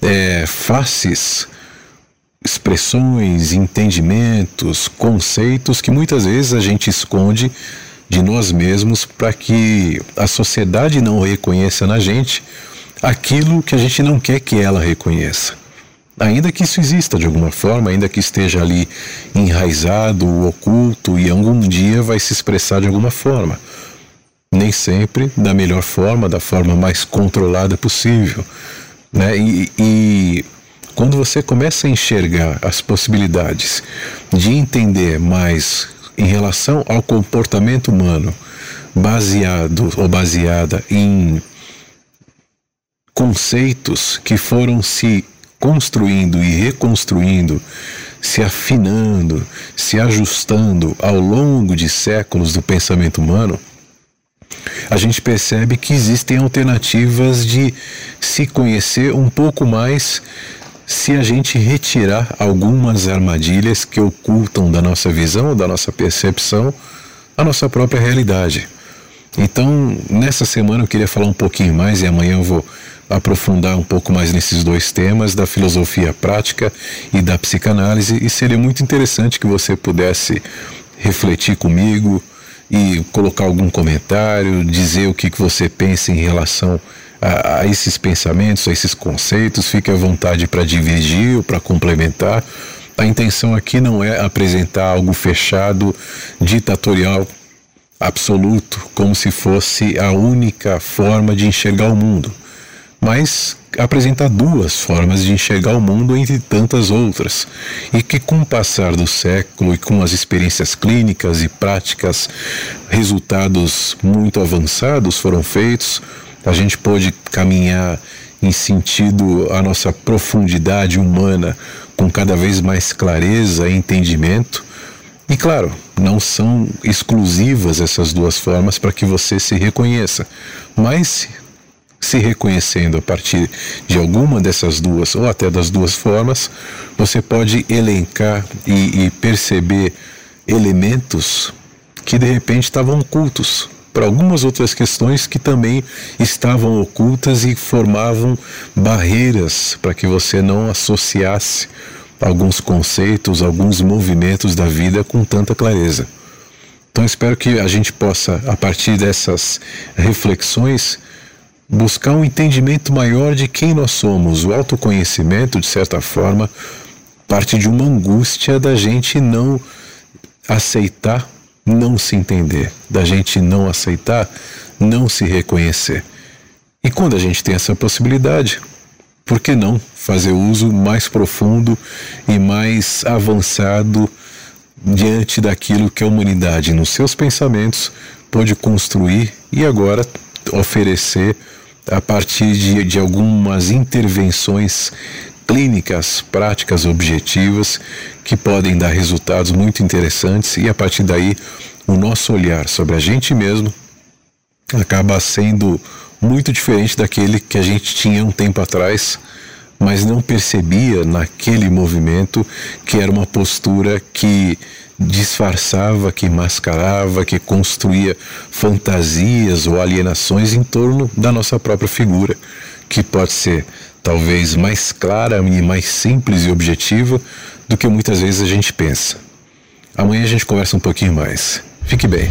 é, faces, expressões, entendimentos, conceitos que muitas vezes a gente esconde de nós mesmos para que a sociedade não reconheça na gente aquilo que a gente não quer que ela reconheça. Ainda que isso exista de alguma forma, ainda que esteja ali enraizado, oculto e algum dia vai se expressar de alguma forma nem sempre da melhor forma, da forma mais controlada possível. Né? E, e quando você começa a enxergar as possibilidades de entender mais em relação ao comportamento humano, baseado ou baseada em conceitos que foram se construindo e reconstruindo, se afinando, se ajustando ao longo de séculos do pensamento humano, a gente percebe que existem alternativas de se conhecer um pouco mais se a gente retirar algumas armadilhas que ocultam da nossa visão, da nossa percepção, a nossa própria realidade. Então, nessa semana eu queria falar um pouquinho mais e amanhã eu vou aprofundar um pouco mais nesses dois temas da filosofia prática e da psicanálise e seria muito interessante que você pudesse refletir comigo, e colocar algum comentário, dizer o que, você pensa em relação a, a esses pensamentos, a esses conceitos. Fique à vontade para dividir ou para complementar. A intenção aqui não é apresentar algo fechado, ditatorial, absoluto, como se fosse a única forma de enxergar o mundo, mas apresentar duas formas de enxergar o mundo entre tantas outras, e que com o passar do século e com as experiências clínicas e práticas, resultados muito avançados foram feitos, a gente pôde caminhar em sentido a nossa profundidade humana com cada vez mais clareza e entendimento. E claro, não são exclusivas essas duas formas para que você se reconheça, mas se reconhecendo a partir de alguma dessas duas ou até das duas formas, você pode elencar e, e perceber elementos que de repente estavam ocultos para algumas outras questões que também estavam ocultas e formavam barreiras para que você não associasse alguns conceitos, alguns movimentos da vida com tanta clareza. Então espero que a gente possa, a partir dessas reflexões, buscar um entendimento maior de quem nós somos. O autoconhecimento, de certa forma, parte de uma angústia da gente não aceitar, não se entender, da gente não aceitar, não se reconhecer. E quando a gente tem essa possibilidade, por que não fazer uso mais profundo e mais avançado diante daquilo que a humanidade, nos seus pensamentos, pode construir e agora oferecer a partir de, de algumas intervenções clínicas, práticas, objetivas, que podem dar resultados muito interessantes e a partir daí o nosso olhar sobre a gente mesmo acaba sendo muito diferente daquele que a gente tinha um tempo atrás, mas não percebia naquele movimento que era uma postura que disfarçava, que mascarava, que construía fantasias ou alienações em torno da nossa própria figura, que pode ser talvez mais clara e mais simples e objetiva do que muitas vezes a gente pensa. Amanhã a gente conversa um pouquinho mais. Fique bem.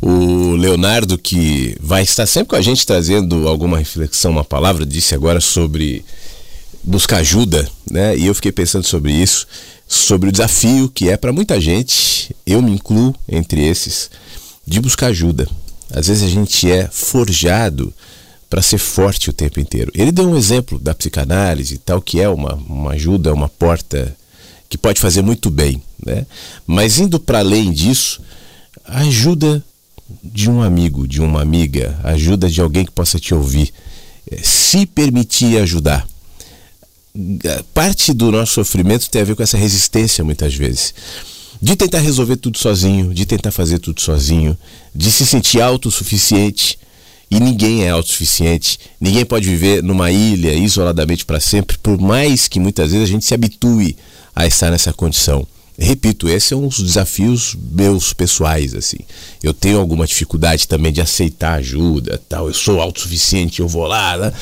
O Leonardo, que vai estar sempre com a gente trazendo alguma reflexão, uma palavra, disse agora sobre buscar ajuda, né? E eu fiquei pensando sobre isso, sobre o desafio que é para muita gente, eu me incluo entre esses, de buscar ajuda. Às vezes a gente é forjado para ser forte o tempo inteiro. Ele deu um exemplo da psicanálise e tal, que é uma, uma ajuda, uma porta que pode fazer muito bem. Né? Mas indo para além disso, a ajuda de um amigo, de uma amiga, ajuda de alguém que possa te ouvir, é, se permitir ajudar. Parte do nosso sofrimento tem a ver com essa resistência muitas vezes. De tentar resolver tudo sozinho, de tentar fazer tudo sozinho, de se sentir autossuficiente e ninguém é autossuficiente. Ninguém pode viver numa ilha isoladamente para sempre, por mais que muitas vezes a gente se habitue a estar nessa condição. Repito, esse é um dos desafios meus pessoais, assim. Eu tenho alguma dificuldade também de aceitar ajuda, tal. Eu sou autossuficiente, eu vou lá, né?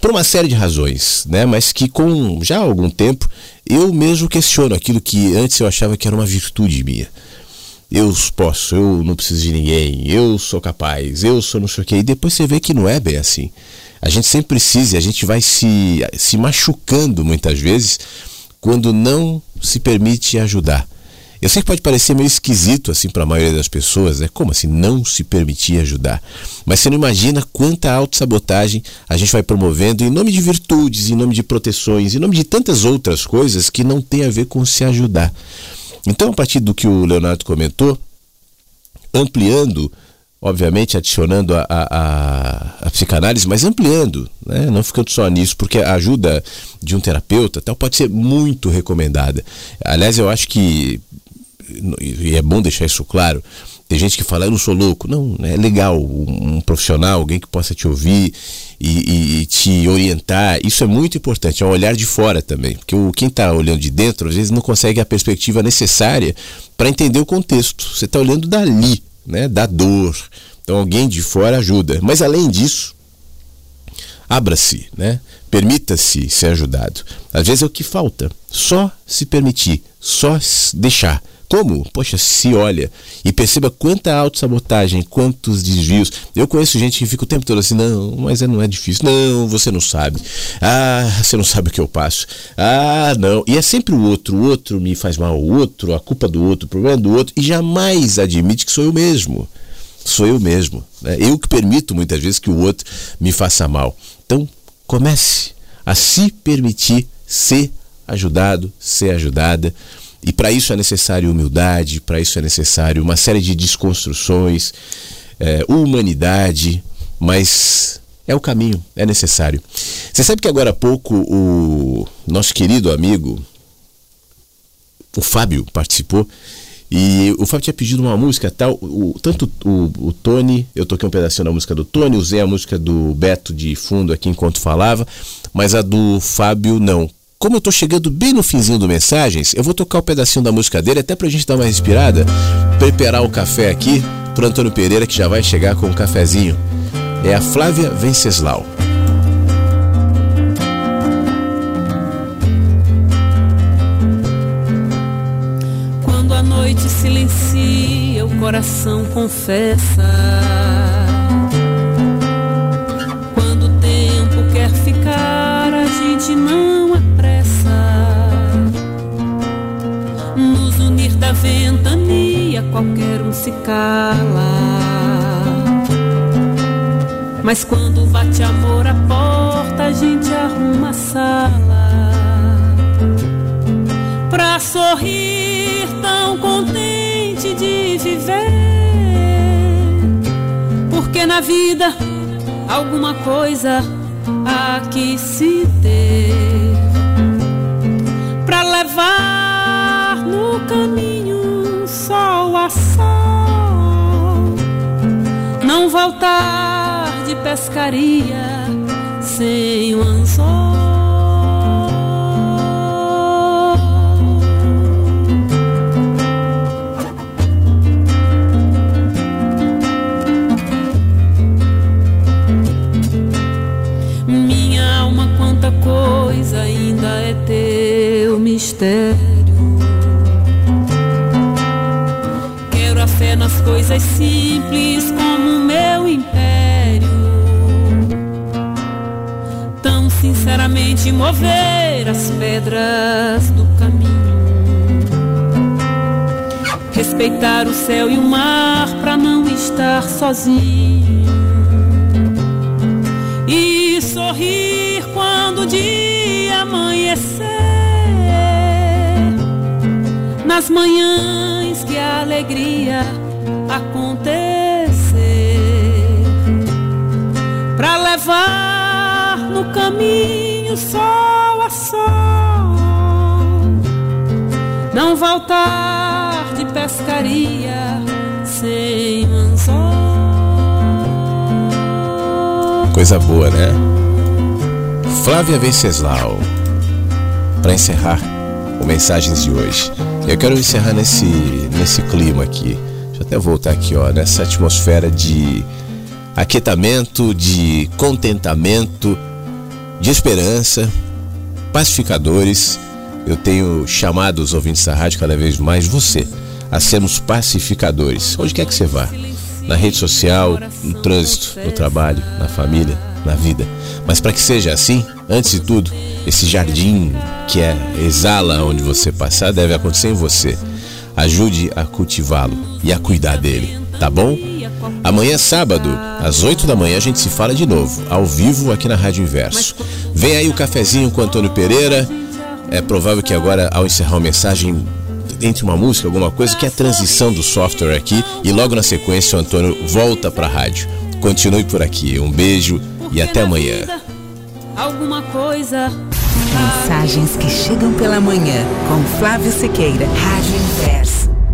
por uma série de razões, né? Mas que com já algum tempo eu mesmo questiono aquilo que antes eu achava que era uma virtude minha eu posso, eu não preciso de ninguém, eu sou capaz, eu sou não sei o quê. E depois você vê que não é bem assim. A gente sempre precisa a gente vai se, se machucando muitas vezes quando não se permite ajudar. Eu sei que pode parecer meio esquisito assim para a maioria das pessoas, né? Como assim não se permitir ajudar? Mas você não imagina quanta autossabotagem a gente vai promovendo em nome de virtudes, em nome de proteções, em nome de tantas outras coisas que não tem a ver com se ajudar. Então, a partir do que o Leonardo comentou, ampliando, obviamente adicionando a, a, a psicanálise, mas ampliando, né? não ficando só nisso, porque a ajuda de um terapeuta tal pode ser muito recomendada. Aliás, eu acho que, e é bom deixar isso claro, tem gente que fala, eu não sou louco. Não, é legal um, um profissional, alguém que possa te ouvir e, e, te orientar. Isso é muito importante, é um olhar de fora também. Porque o, quem está olhando de dentro, às vezes, não consegue a perspectiva necessária para entender o contexto. Você está olhando dali, né, da dor. Então, alguém de fora ajuda. Mas, além disso, abra-se, né? Permita-se ser ajudado. Às vezes é o que falta. Só se permitir, só deixar. Como? Poxa, se olha e perceba quanta autossabotagem, quantos desvios. Eu conheço gente que fica o tempo todo assim, não, mas não é difícil. Não, você não sabe. Ah, você não sabe o que eu passo. Ah, não. E é sempre o outro, o outro me faz mal, o outro, a culpa do outro, o problema do outro, e jamais admite que sou eu mesmo. Sou eu mesmo. Né? Eu que permito muitas vezes que o outro me faça mal. Então, comece a se permitir ser ajudado, ser ajudada. E para isso é necessário humildade, para isso é necessário uma série de desconstruções, é, humanidade, mas é o caminho, é necessário. Você sabe que agora há pouco o nosso querido amigo, o Fábio, participou e o Fábio tinha pedido uma música tal. O, tanto o, o, Tony, eu toquei um pedacinho da música do Tony, usei a música do Beto de fundo aqui enquanto falava, mas a do Fábio não. Como eu tô chegando bem no finzinho do Mensagens, eu vou tocar o um pedacinho da música dele até pra gente dar uma respirada, preparar o café aqui pro Antônio Pereira que já vai chegar com um cafezinho. É a Flávia Venceslau. Quando a noite silencia, o coração confessa. Gente não da ventania qualquer um se cala. Mas quando bate amor à porta, a gente arruma a sala pra sorrir tão contente de viver. Porque na vida alguma coisa há que se ter pra levar no caminho sol a sol. Não voltar de pescaria sem um anzol. Coisa ainda é teu mistério. nas coisas simples como meu império. Tão sinceramente mover as pedras do caminho. respeitar o céu e o mar para não estar sozinho. E sorrir o amanhecer. Nas manhãs que a alegria acontecer. Pra levar no caminho sol a sol. Não voltar de pescaria sem anzol. Coisa boa, né? Flávia Venceslau. Para encerrar o Mensagens de hoje. Eu quero encerrar nesse, nesse clima aqui. Deixa eu até voltar aqui, ó, nessa atmosfera de aquietamento, de contentamento, de esperança, pacificadores. Eu tenho chamado os ouvintes da rádio cada vez mais você a sermos pacificadores. Onde quer que você vá, na rede social, no trânsito, no trabalho, na família, na vida. Mas para que seja assim, antes de tudo, esse jardim que é exala onde você passar deve acontecer em você. Ajude a cultivá-lo e a cuidar dele, tá bom? Amanhã, sábado, às 8 da manhã, a gente se fala de novo, ao vivo aqui na Rádio Inverso. Vem aí o cafezinho com Antônio Pereira. É provável que agora, ao encerrar a mensagem, entre uma música, alguma coisa, que é a transição do software aqui. E logo na sequência, o Antônio volta para a rádio. Continue por aqui. Um beijo e até amanhã. Alguma coisa. Mensagens que chegam pela manhã com Flávio Sequeira, Rádio Inverso.